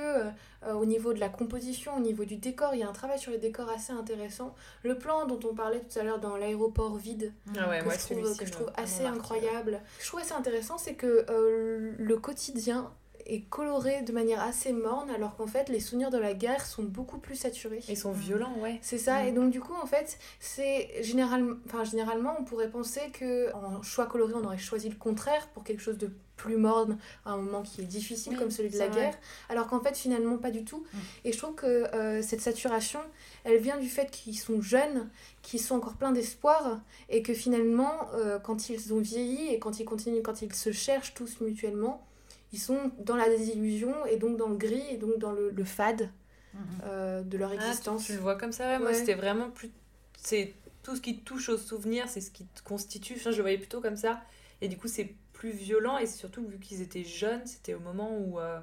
euh, au niveau de la composition, au niveau du décor, il y a un travail sur les décors assez intéressant. Le plan dont on parlait tout à l'heure dans l'aéroport vide, Ah ouais, que, moi, je trouve, que je trouve assez marqué. incroyable. Je trouve assez intéressant, c'est que euh, le quotidien est coloré de manière assez morne, alors qu'en fait, les souvenirs de la guerre sont beaucoup plus saturés. Ils sont violents, ouais. C'est ça, Mm. et donc du coup, en fait, c'est généralement, enfin, généralement, on pourrait penser que en choix coloré, on aurait choisi le contraire pour quelque chose de plus morne, à un moment qui est difficile Oui, comme celui de la vrai. guerre, alors qu'en fait, finalement, pas du tout. Mm. Et je trouve que euh, cette saturation, elle vient du fait qu'ils sont jeunes, qu'ils sont encore pleins d'espoir, et que finalement, euh, quand ils ont vieilli et quand ils continuent, quand ils se cherchent tous mutuellement, ils sont dans la désillusion et donc dans le gris et donc dans le, le fade Mhm. euh, de leur Ah, tu, existence. tu le vois comme ça, ouais. Moi, c'était vraiment plus. C'est tout ce qui touche aux souvenirs, c'est ce qui te constitue. Enfin, je le voyais plutôt comme ça. Et du coup, c'est plus violent. Et surtout, vu qu'ils étaient jeunes, c'était au moment où euh,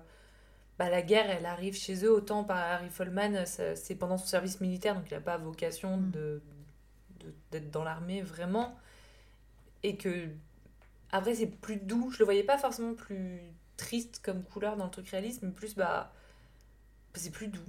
bah, la guerre, elle arrive chez eux. Autant par Harry Follman, ça- c'est pendant son service militaire, donc il n'a pas vocation Mm. de de- d'être dans l'armée vraiment. Et que. Après, c'est plus doux. Je le voyais pas forcément plus triste comme couleur dans le truc réaliste, mais plus, bah. C'est plus doux.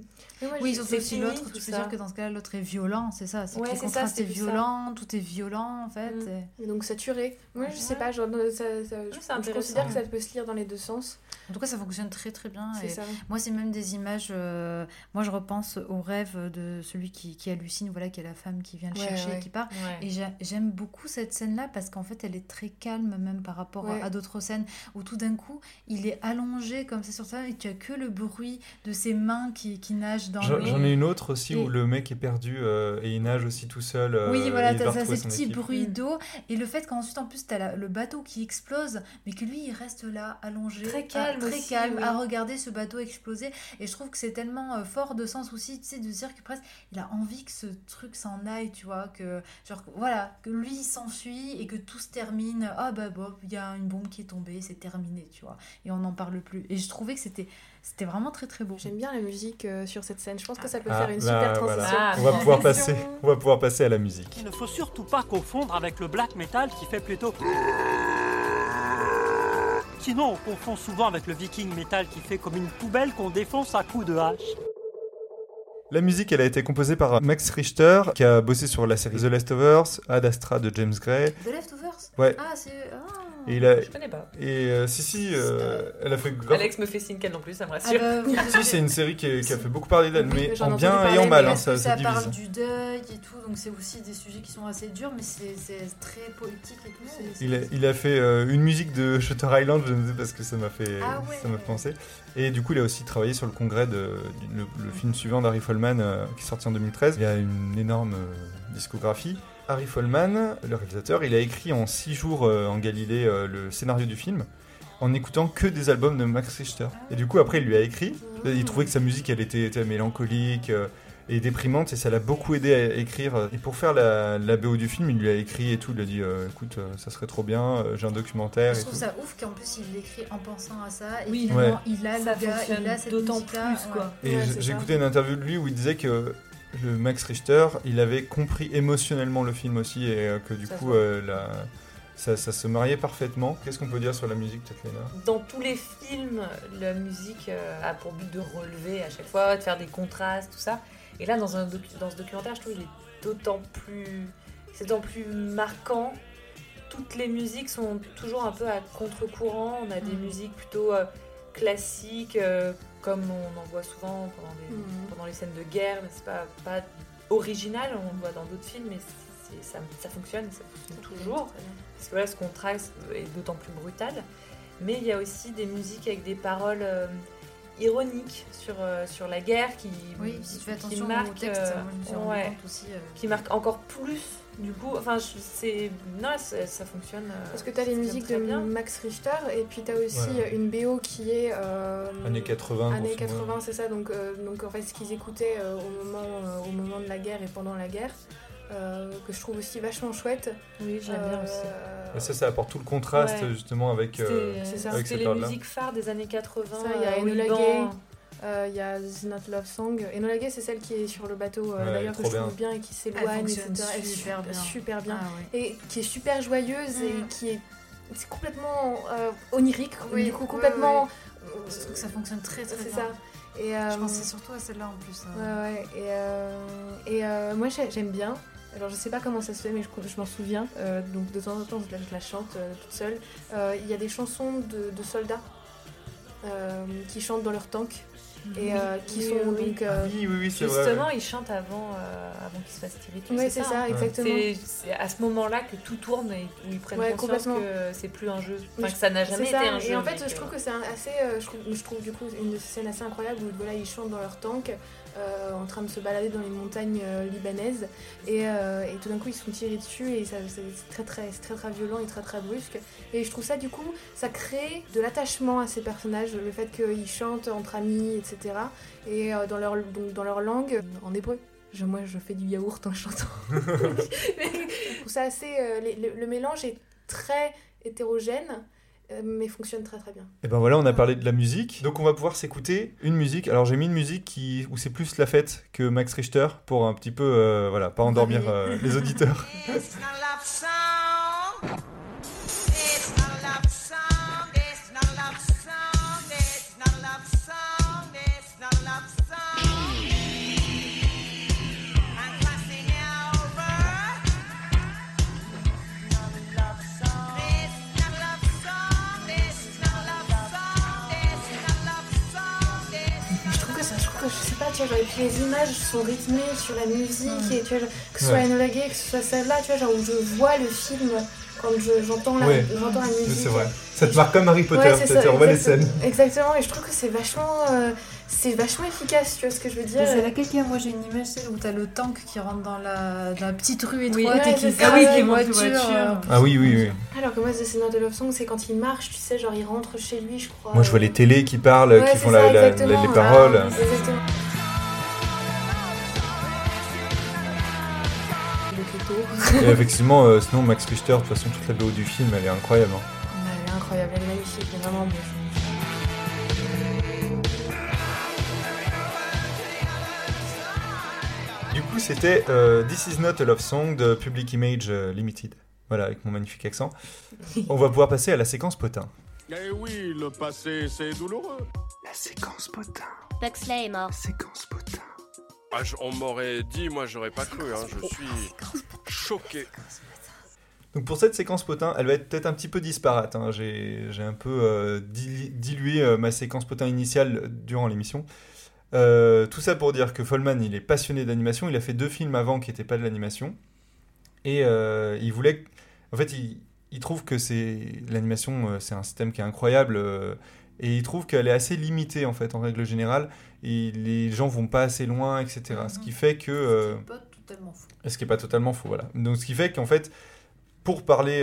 Moi, Oui, j'ai- sauf c'est que si fini, l'autre, tu peux ça. dire que dans ce cas-là, l'autre est violent, c'est ça. C'est Ouais, que le ça, est ça. violent, tout est violent en fait. Mm. et- Et donc saturé. Moi, je sais Ouais. pas, genre, ça, ça- je, je considère que ça peut se lire dans les deux sens. En tout cas, ça fonctionne très très bien. C'est Et ça. moi, c'est même des images. euh, moi, je repense au rêve de celui qui, qui hallucine, voilà, qui est la femme qui vient le Ouais, chercher ouais. et qui part. Ouais. Et j'a- j'aime beaucoup cette scène-là parce qu'en fait, elle est très calme, même par rapport à- Ouais. à d'autres scènes où tout d'un coup, il est allongé comme ça sur ça et tu as que le bruit de ses mains qui, qui nagent dans l'eau. j'en ai une autre aussi Et- où le mec est perdu euh, et il nage aussi tout seul. euh, Oui, voilà, t'as va ça, retrouver ces petits équipe. bruits Mm. d'eau. Et le fait qu'ensuite, en plus, t'as la- le bateau qui explose, mais que lui, il reste là, allongé. Très à- calme Très aussi, calme, oui. à regarder ce bateau exploser. Et je trouve que c'est tellement euh, fort de sens aussi, tu sais, de dire que presque, il a envie que ce truc s'en aille, tu vois. Que, genre, voilà, que lui, il s'enfuit et que tout se termine. Ah bah, bon, il y a une bombe qui est tombée, c'est terminé, tu vois. Et on n'en parle plus. Et je trouvais que c'était c'était vraiment très, très beau. J'aime bien la musique euh, sur cette scène. Je pense que ça peut Ah, faire une là, super voilà. transition. Ah, On va pouvoir passer, on va pouvoir passer à la musique. Il ne faut surtout pas confondre avec le black metal qui fait plutôt. Sinon, on confond souvent avec le viking metal qui fait comme une poubelle qu'on défonce à coups de hache. La musique, elle a été composée par Max Richter, qui a bossé sur la série The Last of Us, Ad Astra de James Gray. The Leftovers Ouais. Ah, c'est. Ah. Et il a, Je connais pas. et euh, si si, euh, elle a fait grave. Alex me fait signe qu'elle non plus, ça me Ah rassure. bah, Si, c'est une série qui, est- qui a fait beaucoup parler d'elle, mais en bien parler, et en mal, hein, ça, ça ça parle divise. du deuil et tout, donc c'est aussi des sujets qui sont assez durs, mais c'est très poétique et tout. Il a, il a fait euh, une musique de Shutter Island, je ne sais parce que ça m'a fait, Ah ouais. ça m'a fait penser. Et du coup, il a aussi travaillé sur le congrès de du- le, le film suivant d'Harry Folman euh, qui est sorti en 2013. Il a une énorme euh, discographie. Harry Folman, le réalisateur, il a écrit en six jours euh, en Galilée euh, le scénario du film en écoutant que des albums de Max Richter. Et du coup, après, il lui a écrit. Il trouvait que sa musique, elle était, était mélancolique. euh, et déprimante et ça l'a beaucoup aidé à écrire et pour faire la, la BO du film il lui a écrit et tout il a dit euh, écoute euh, ça serait trop bien euh, j'ai un documentaire Je et trouve tout. ça ouf qu'en plus il l'écrit en pensant à ça et Oui. finalement Ouais. il a le Ça gars, fonctionne il a cette d'autant plus, quoi. Et Ouais, j- c'est j'ai ça. écouté une interview de lui où il disait que le Max Richter, il avait compris émotionnellement le film aussi et euh, que du Ça coup, euh, la- ça, ça se mariait parfaitement. Qu'est-ce qu'on peut dire sur la musique, peut-être, Léna Dans tous les films, la musique euh, a pour but de relever à chaque fois, de faire des contrastes, tout ça. Et là, dans, un docu- dans ce documentaire, je trouve qu'il est d'autant plus, c'est d'autant plus marquant. Toutes les musiques sont toujours un peu à contre-courant. On a des Mhm. musiques plutôt euh, classiques, euh, comme on en voit souvent pendant les, Mhm. pendant les scènes de guerre, mais c'est pas, pas original. On le voit dans d'autres films, mais ça, ça fonctionne, ça fonctionne toujours parce que là ce contraste est d'autant plus brutal mais il y a aussi des musiques avec des paroles euh, ironiques sur, euh, sur la guerre qui, Oui, si tu fais qui attention au marquent, texte, euh, moi je me suis rendu ouais, compte aussi. euh, qui marquent encore plus du coup enfin je- c'est non ça, ça fonctionne euh, Parce que tu as les musiques de bien. Max Richter et puis tu as aussi Ouais. une BO qui est. euh, Années 80. Années grosso modo. 80, c'est ça. Donc, euh, donc en fait, ce qu'ils écoutaient euh, au, moment, euh, au moment de la guerre et pendant la guerre, euh, que je trouve aussi vachement chouette. oui j'aime bien aussi Euh, Et ça, ça apporte tout le contraste, Ouais. justement, avec... euh, c'était c'est ça. avec cette les musiques phares des années 80 Ça, il y a euh, Enola. Gay. Euh, Il y a This Is Not Love Song. Enola Gay, c'est celle qui est sur le bateau, euh, Ouais, d'ailleurs, que je trouve bien. bien et qui s'éloigne, etc. Elle est super bien. super bien. ah ouais. Et qui est super joyeuse et Mm. qui est c'est complètement euh, onirique, Oui, du coup, complètement. Je trouve que ça fonctionne très très C'est bien. ça. Et, euh, Je pensais surtout à celle-là en plus. hein. Ouais, ouais. Et, euh, et euh, moi, j'ai- j'aime bien. Alors, je sais pas comment ça se fait, mais je, je m'en souviens. Euh, donc, de temps en temps, je la, je la chante euh, toute seule. Euh, Il y a des chansons de, de soldats euh, qui chantent dans leur tank et euh, qui oui, sont oui, oui. donc. euh, Oui, oui, oui, vrai. justement ils chantent avant euh, avant qu'ils se fassent tirer dessus ouais, c'est ça, hein exactement. C'est c'est à ce moment-là que tout tourne et où ils prennent Ouais, conscience que c'est plus un jeu. Enfin, que ça n'a jamais été ça. un jeu. Et en fait, je trouve que c'est assez. euh, je, trouve, je trouve du coup une scène assez incroyable où voilà, ils chantent dans leur tank. euh, en train de se balader dans les montagnes euh, libanaises et, euh, et tout d'un coup ils se font tirer dessus et ça- c'est très très très violent et très très brusque et je trouve ça du coup ça crée de l'attachement à ces personnages le fait qu'ils chantent entre amis etc et euh, dans, leur, donc, dans leur langue euh, en hébreu Je- moi je fais du yaourt en chantant ça assez euh, les- le, le mélange est très hétérogène euh, mais fonctionne très très bien Et ben voilà, on a parlé de la musique. Donc on va pouvoir s'écouter une musique. Alors j'ai mis une musique qui, où c'est plus la fête que Max Richter pour un petit peu, euh, voilà, pas endormir euh, les auditeurs. je sais pas, tu vois, genre, et puis les images sont rythmées sur la musique, et tu vois, que ce soit Ouais. Enola Gay, que ce soit celle-là, tu vois, genre, où je vois le film quand je- j'entends la, Ouais. j'entends la Oui, musique. C'est vrai. Ça te marque comme Harry Potter, Ouais, ça, on voit les scènes. Exactement, et je trouve que c'est vachement, euh, c'est vachement efficace, tu vois ce que je veux dire. C'est laquelle qui a Moi j'ai une image celle où t'as le tank qui rentre dans la, dans la petite rue étroite Oui, ouais, et qui ça, oui, qui monte une voiture. voiture. Ah oui, oui, oui. Alors que moi, The of the Love Song, c'est quand il marche, tu sais, genre il rentre chez lui, je crois. Moi, je vois les télés qui parlent, Ouais, qui font ça, la- les paroles. Ah, exactement. Le ghetto. Et effectivement, euh, sinon, Max Richter, de toute façon, toute la BO du film, elle est incroyable. hein. Elle est incroyable, elle est magnifique, elle est vraiment beau. C'était euh, This Is Not a Love Song de Public Image euh, Limited. Voilà, avec mon magnifique accent. On va pouvoir passer à la séquence potin. Eh oui, le passé, c'est douloureux. La séquence potin. Buxley est mort. Séquence potin. Ah, je- on m'aurait dit, moi j'aurais pas cru, hein. je suis choqué. Donc pour cette séquence potin, elle va être peut-être un petit peu disparate. hein. J'ai un peu euh, dilué euh, ma séquence potin initiale durant l'émission. Euh, tout ça pour dire que Follman, il est passionné d'animation. Il a fait deux films avant qui n'étaient pas de l'animation. Et euh, il voulait... En fait, il, il trouve que c'est l'animation, euh, c'est un système qui est incroyable. euh, et il trouve qu'elle est assez limitée, en fait, en règle générale. Et les gens vont pas assez loin, etc. Ce qui fait que... C'est pas totalement faux. ce qui n'est pas totalement faux, voilà. Donc, ce qui fait qu'en fait, pour parler,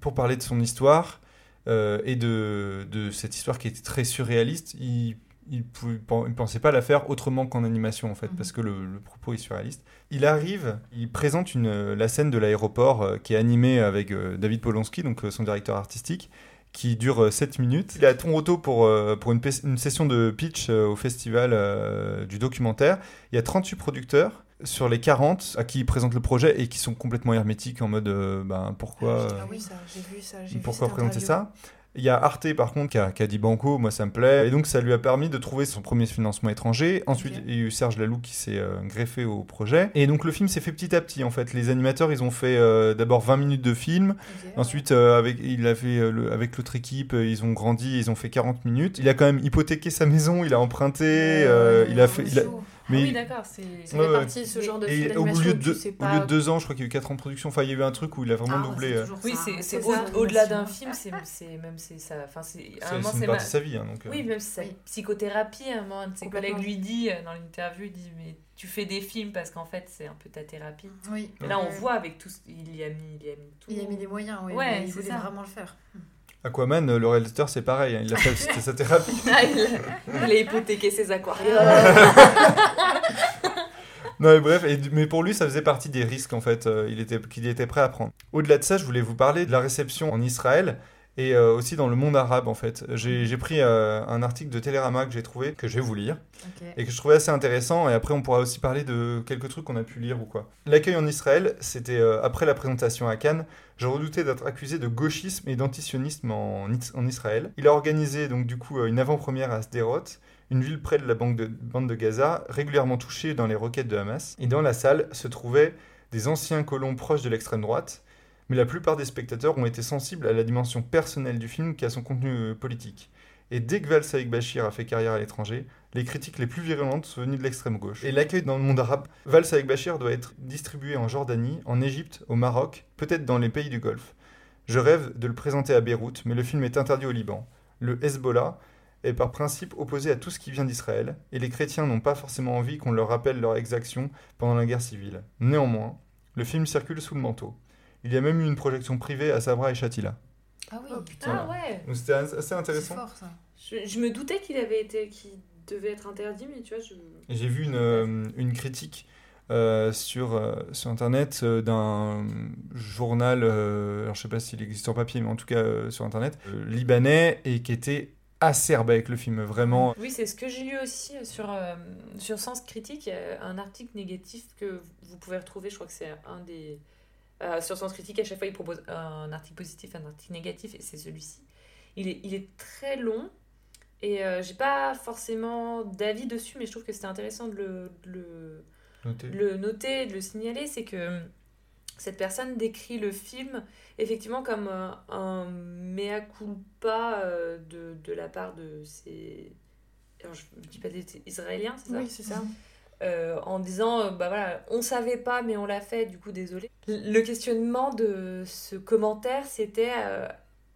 pour parler de son histoire et de, de cette histoire qui était très surréaliste, il il ne pensait pas la faire autrement qu'en animation, en fait, Mhm. parce que le, le propos est surréaliste. Il arrive, il présente une, la scène de l'aéroport euh, qui est animée avec euh, David Polonsky, donc euh, son directeur artistique, qui dure euh, 7 minutes. Il est à Toronto pour, euh, pour une, session de pitch euh, au festival euh, du documentaire. Il y a 38 producteurs sur les 40 à qui il présente le projet et qui sont complètement hermétiques en mode euh, ben, pourquoi, Ah oui, ça, j'ai vu ça, j'ai vu pourquoi présenter ça? Il y a Arte par contre qui a, qui a dit banco, moi ça me plaît. Et donc ça lui a permis de trouver son premier financement étranger. Ensuite il y a eu Serge Laloux qui s'est euh, greffé au projet. Et donc le film s'est fait petit à petit en fait. Les animateurs ils ont fait euh, d'abord 20 minutes de film. Ensuite euh, avec, il a fait, le- avec l'autre équipe, ils ont grandi, ils ont fait 40 minutes. Il a quand même hypothéqué sa maison, il a emprunté, il a fait... il a- Ah oui, il- d'accord, c'est. Fait ouais. partie de ce genre de et film au lieu de, tu deux- sais au lieu de deux ans, je crois qu'il y a eu 4 ans de production. Enfin, il y a eu un truc où il a vraiment Ah, doublé. euh, Oui, c'est au- au-delà d'un film, c'est c'est- même c'est ça. Enfin, c'est un moment ma- sa vie. hein, donc, euh. Oui, même si sa psychothérapie, à un moment, un de ses collègues lui dit euh, dans l'interview, il dit mais tu fais des films parce qu'en fait c'est un peu ta thérapie. Oui. Là on voit avec tout, ce- il y a mis, il y a mis tout. Il a mis des moyens, oui. Ouais, il voulait vraiment le faire. Aquaman, euh, le réalisateur, c'est pareil. hein, il a fait, c'était sa thérapie. Ah, il, a, il a hypothéqué ses aquariums. Non, mais bref, et, mais pour lui, ça faisait partie des risques en fait euh, il était, qu'il était prêt à prendre. Au-delà de ça, je voulais vous parler de la réception en Israël et euh, aussi dans le monde arabe en fait. J'ai pris euh, un article de Télérama que j'ai trouvé, que je vais vous lire, et que je trouvais assez intéressant. Et après, on pourra aussi parler de quelques trucs qu'on a pu lire ou quoi. L'accueil en Israël, c'était euh, après la présentation à Cannes. Je redoutais d'être accusé de gauchisme et d'antisionisme en, Is- en Israël. Il a organisé donc du coup une avant-première à Sderot, une ville près de la banque de- bande de Gaza, régulièrement touchée dans les requêtes de Hamas. Et dans la salle se trouvaient des anciens colons proches de l'extrême droite, mais la plupart des spectateurs ont été sensibles à la dimension personnelle du film qu'à son contenu euh, politique. Et dès que Val Saïk Bachir a fait carrière à l'étranger, les critiques les plus virulentes sont venues de l'extrême gauche. Et l'accueil dans le monde arabe, Val Saïk Bachir doit être distribué en Jordanie, en Égypte, au Maroc, peut-être dans les pays du Golfe. Je rêve de le présenter à Beyrouth, mais le film est interdit au Liban. Le Hezbollah est par principe opposé à tout ce qui vient d'Israël, et les chrétiens n'ont pas forcément envie qu'on leur rappelle leurs exactions pendant la guerre civile. Néanmoins, le film circule sous le manteau. Il y a même eu une projection privée à Sabra et Shatila. Ah oui. Oh putain. Ah ouais. Donc c'était assez c'est intéressant. fort ça. Je, je me doutais qu'il avait été, qu'il devait être interdit, mais tu vois, je. J'ai vu une, euh, une critique euh, sur, euh, sur Internet euh, d'un journal, euh, alors je sais pas s'il existe en papier, mais en tout cas euh, sur Internet, euh, libanais, et qui était acerbe avec le film, vraiment. Oui, c'est ce que j'ai lu aussi sur, euh, sur Sens Critique, un article négatif que vous pouvez retrouver, je crois que c'est un des... euh, sur Sens Critique, à chaque fois, il propose un article positif, un article négatif, et c'est celui-ci. Il est, il est très long, et euh, j'ai pas forcément d'avis dessus, mais je trouve que c'était intéressant de le, de le, Notez. de le noter, de le signaler, c'est que cette personne décrit le film effectivement comme euh, un mea culpa euh, de, de la part de ses alors, je je dis pas des Israéliens, c'est ça? Oui, c'est ça. Euh, en disant euh, bah voilà on savait pas mais on l'a fait du coup désolé le questionnement de ce commentaire c'était euh,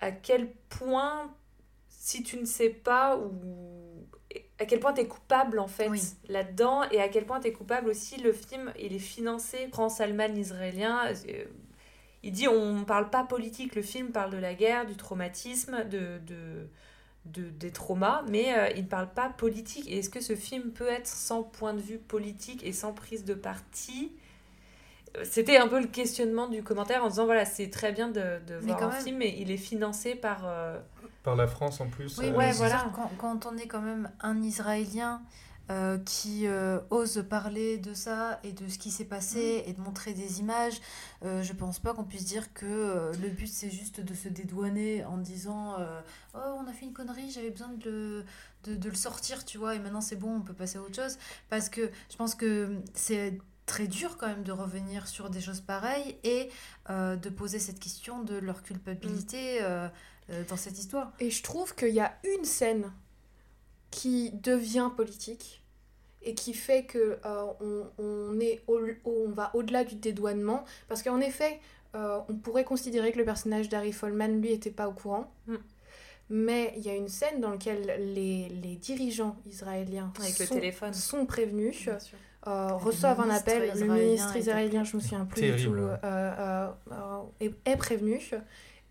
à quel point si tu ne sais pas ou à quel point tu es coupable en fait Oui. là-dedans et à quel point tu es coupable aussi le film il est financé France-Allemagne israélien euh, il dit on parle pas politique le film parle de la guerre du traumatisme de, de, de- des traumas mais euh, il ne parle pas politique et est-ce que ce film peut être sans point de vue politique et sans prise de parti? C'était un peu le questionnement du commentaire en disant voilà c'est très bien de, de Mais voir quand un même- film mais il est financé par euh, Par la France en plus. Oui, euh, ouais, voilà. quand on est quand même un Israélien euh, qui euh, ose parler de ça et de ce qui s'est passé et de montrer des images, euh, je pense pas qu'on puisse dire que euh, le but c'est juste de se dédouaner en disant euh, Oh, on a fait une connerie, j'avais besoin de le, de, de le sortir, tu vois, et maintenant c'est bon, on peut passer à autre chose. Parce que je pense que c'est très dur quand même de revenir sur des choses pareilles et euh, de poser cette question de leur culpabilité euh, euh, dans cette histoire. Et je trouve qu'il y a une scène qui devient politique et qui fait que euh, on, on est au- on va au-delà du dédouanement. Parce qu'en effet euh, on pourrait considérer que le personnage d'Harry Folman lui était pas au courant. Mm. mais il y a une scène dans laquelle les, les dirigeants israéliens avec le sont, téléphone. sont prévenus euh, reçoivent un appel, le ministre israélien, je me souviens plus du Terrible, tout, euh, euh, euh, est, est prévenu,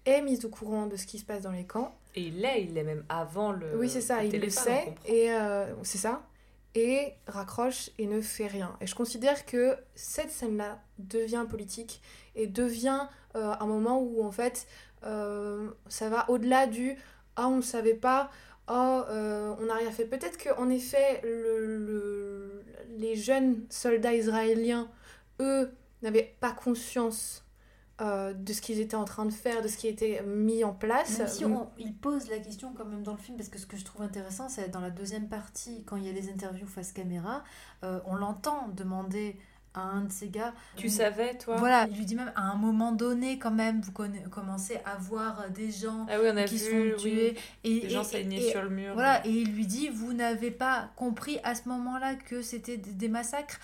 est mis au courant de ce qui se passe dans les camps. Et il l'est il l'est même avant le oui, c'est ça, le il le sait, et euh, c'est ça, et raccroche et ne fait rien. Et je considère que cette scène-là devient politique et devient euh, un moment où en fait euh, ça va au-delà du ah on ne savait pas. Oh euh, on n'a rien fait peut-être que en effet le, le- les jeunes soldats israéliens eux n'avaient pas conscience euh, de ce qu'ils étaient en train de faire de ce qui était mis en place Même si on, il pose la question quand même dans le film, parce que ce que je trouve intéressant, c'est dans la deuxième partie, quand il y a les interviews face caméra, euh, on l'entend demander à un de ces gars. tu savais toi? Voilà, il lui dit même à un moment donné, quand même, vous commencez à voir des gens ah oui on a qui oui, tuer. Et, des gens et- et- sur le mur Voilà, et il lui dit, vous n'avez pas compris à ce moment-là que c'était des, des massacres.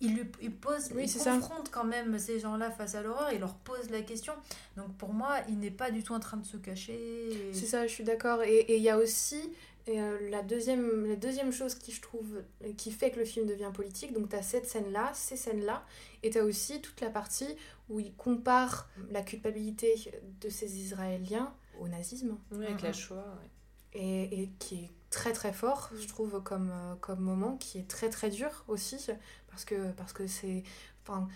Il, lui, il pose, Oui, il ça. confronte quand même ces gens-là face à l'horreur, il leur pose la question. Donc pour moi, il n'est pas du tout en train de se cacher. et- C'est ça, je suis d'accord. Et et il y a aussi euh, la, deuxième, la deuxième chose qui, je trouve, qui fait que le film devient politique. Donc, tu as cette scène-là, ces scènes-là, et tu as aussi toute la partie où il compare la culpabilité de ces Israéliens au nazisme, Oui, avec Mhm. la Shoah ouais. et, et qui est très très fort, je trouve, comme, euh, comme moment, qui est très très dur aussi, parce que parce que c'est... Enfin,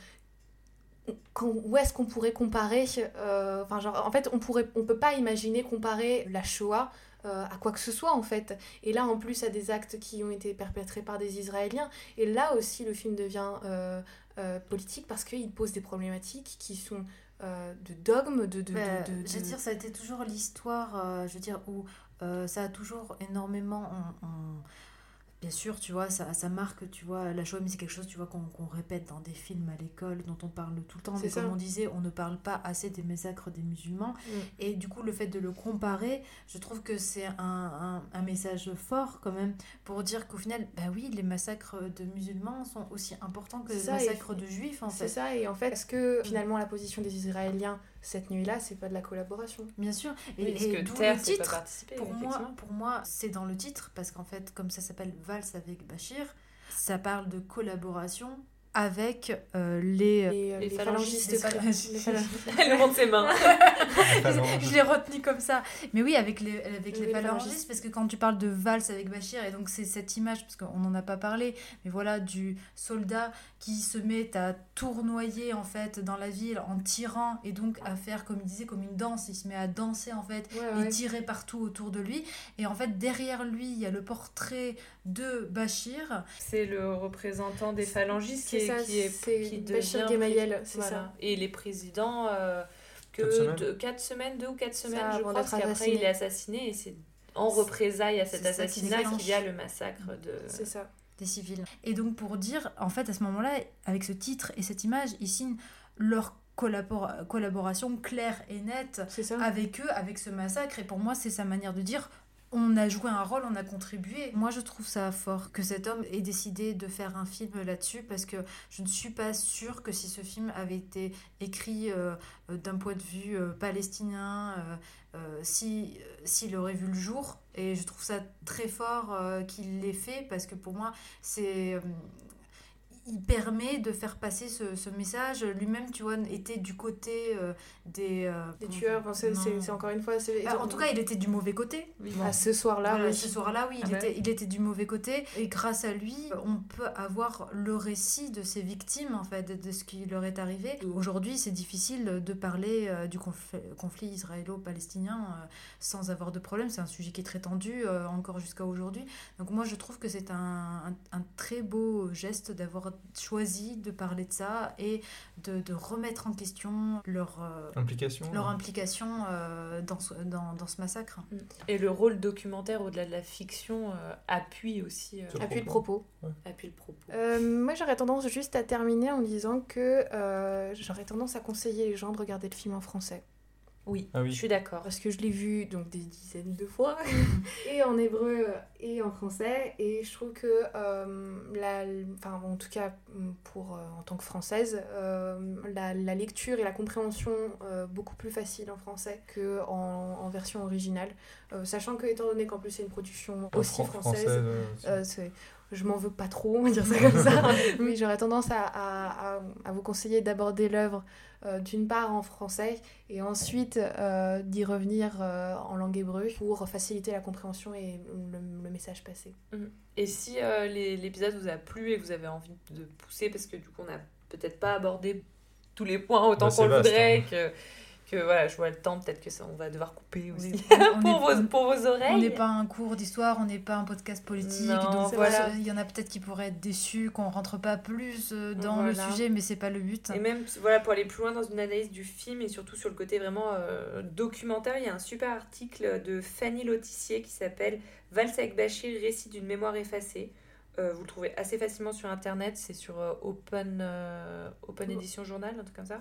où est-ce qu'on pourrait comparer euh, enfin genre en fait on pourrait on peut pas imaginer comparer la Shoah euh, à quoi que ce soit en fait et là en plus à des actes qui ont été perpétrés par des Israéliens et là aussi le film devient euh, politique parce qu'il pose des problématiques qui sont de dogmes de, de, Bah, de- de- Je veux dire, ça a été toujours l'histoire, je veux dire, où ça a toujours énormément. on- on- Bien sûr, tu vois, ça, ça marque, tu vois, la Shoah, mais c'est quelque chose, tu vois, qu'on répète dans des films à l'école, dont on parle tout le temps. C'est Mais comme on disait, on ne parle pas assez des massacres des musulmans. Mm. Et du coup, le fait de le comparer, je trouve que c'est un, un, un message fort quand même pour dire qu'au final, bah oui, les massacres de musulmans sont aussi importants que C'est les ça, et- massacres de juifs, en c'est fait. ça et en fait est-ce que finalement la position des Israéliens cette nuit-là c'est pas de la collaboration Bien sûr. Et, Oui, et que d'où le titre. Pour moi, pour moi c'est dans le titre, parce qu'en fait, comme ça s'appelle Valse avec Bachir, ça parle de collaboration avec euh, les... les, Les les phalangistes. Elle nous montre ses mains je l'ai retenu comme ça. Mais oui, avec les, avec les les phalangistes, phalangistes. parce que quand tu parles de valse avec Bachir, et donc c'est cette image, parce qu'on n'en a pas parlé, mais voilà, du soldat qui se met à tournoyer en fait dans la ville en tirant, et donc à faire, comme il disait, comme une danse, il se met à danser en fait, Ouais, et ouais. tirer partout autour de lui. Et en fait, derrière lui, il y a le portrait de Bachir. C'est le représentant des phalangistes qui est, ça, qui est c'est qui Bachir Gemayel, c'est Voilà. ça. Et les présidents euh, que semaines. de, quatre semaines, deux ou quatre semaines, Ça, je crois, parce qu'après il est assassiné et c'est en représailles à cet assassinat qu'il y a le massacre de. c'est ça des civils. Et donc pour dire, en fait, à ce moment-là, avec ce titre et cette image, ils signent leur collabor- collaboration claire et nette avec eux, avec ce massacre. Et pour moi, c'est sa manière de dire, on a joué un rôle, on a contribué. Moi, je trouve ça fort que cet homme ait décidé de faire un film là-dessus parce que je ne suis pas sûre que si ce film avait été écrit euh, euh, d'un point de vue euh, palestinien, si s'il aurait vu le jour. Et je trouve ça très fort qu'il l'ait fait parce que pour moi, c'est il permet de faire passer ce, ce message. Lui-même, tu vois, était du côté euh, des, euh, Des tueurs, enfin, c'est Non. c'est- c'est encore une fois. c'est- Bah, en tout cas, il était du mauvais côté. Bon. à ce soir-là, Voilà, oui. ce soir-là, oui, il, Ah bah était, il était du mauvais côté. Et grâce à lui, on peut avoir le récit de ses victimes, en fait, de, de ce qui leur est arrivé. Aujourd'hui, c'est difficile de parler euh, du conflit, conflit israélo-palestinien euh, sans avoir de problème. C'est un sujet qui est très tendu, euh, encore jusqu'à aujourd'hui. Donc moi, je trouve que c'est un, un- un très beau geste d'avoir choisi de parler de ça et de, de remettre en question leur... euh, Implication. leur implication euh, dans, ce, dans, dans ce massacre. Et le rôle documentaire au-delà de la fiction euh, appuie aussi. euh, Appuie le propos. appuie le propos. Euh, moi, j'aurais tendance juste à terminer en disant que euh, j'aurais tendance à conseiller les gens de regarder le film en français. Oui, Ah oui. je suis d'accord. Parce que je l'ai vu donc des dizaines de fois, et en hébreu et en français, et je trouve que, euh, la, enfin, en tout cas pour, euh, en tant que française, euh, la, la lecture et la compréhension euh, beaucoup plus facile en français qu'en en version originale, Euh, sachant que, étant donné qu'en plus c'est une production En aussi fran- française, c'est- je m'en veux pas trop, on va dire ça comme ça. Mais j'aurais tendance à, à- à- à vous conseiller d'aborder l'œuvre euh, d'une part en français et ensuite euh, d'y revenir euh, en langue hébreu pour faciliter la compréhension et le, le message passé. Et si euh, les- l'épisode vous a plu et que vous avez envie de pousser, parce que du coup on n'a peut-être pas abordé tous les points autant Bah, qu'on vaste, voudrait, hein. que, que voilà, je vois le temps, peut-être que ça, on va devoir couper aussi. Oui, on- on pour, vos, pour vos On oreilles. n'est pas un cours d'histoire, on n'est pas un podcast politique. Non, donc voilà. il y en a peut-être qui pourraient être déçus qu'on rentre pas plus euh, dans le sujet, mais c'est pas le but. Et même voilà, pour aller plus loin dans une analyse du film et surtout sur le côté vraiment euh, documentaire, il y a un super article de Fanny Lotissier qui s'appelle Valse avec Bachir, récit d'une mémoire effacée. Euh, vous le trouvez assez facilement sur internet, c'est sur euh, Open, euh, Open Edition Journal, un truc comme ça.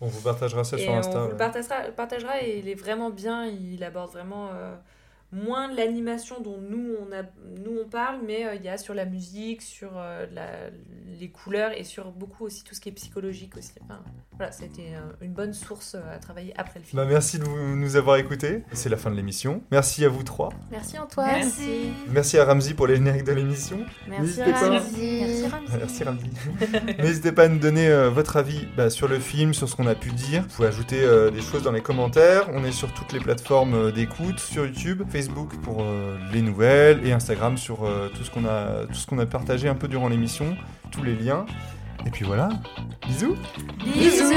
On vous partagera ça Et sur on Insta. vous ouais. le partagera, partagera et il est vraiment bien, il aborde vraiment moins l'animation dont nous on, a, nous on parle, mais euh, il y a sur la musique, sur euh, la- les couleurs et sur beaucoup aussi tout ce qui est psychologique aussi. Enfin, voilà, ça a été euh, une bonne source à travailler après le film. Bah, merci de vous- nous avoir écoutés. C'est la fin de l'émission. Merci à vous trois. Merci Antoine. Merci. Merci à Ramzi pour les génériques de l'émission. Merci N'hésitez pas. Ramzi. Merci Ramzi. Merci Ramzi. N'hésitez pas à nous donner euh, votre avis bah, sur le film, sur ce qu'on a pu dire. Vous pouvez ajouter euh, des choses dans les commentaires. On est sur toutes les plateformes d'écoute, sur YouTube, Facebook pour euh, les nouvelles et Instagram sur euh, tout ce qu'on a, tout ce qu'on a partagé un peu durant l'émission, tous les liens. Et puis voilà. Bisous. Bisous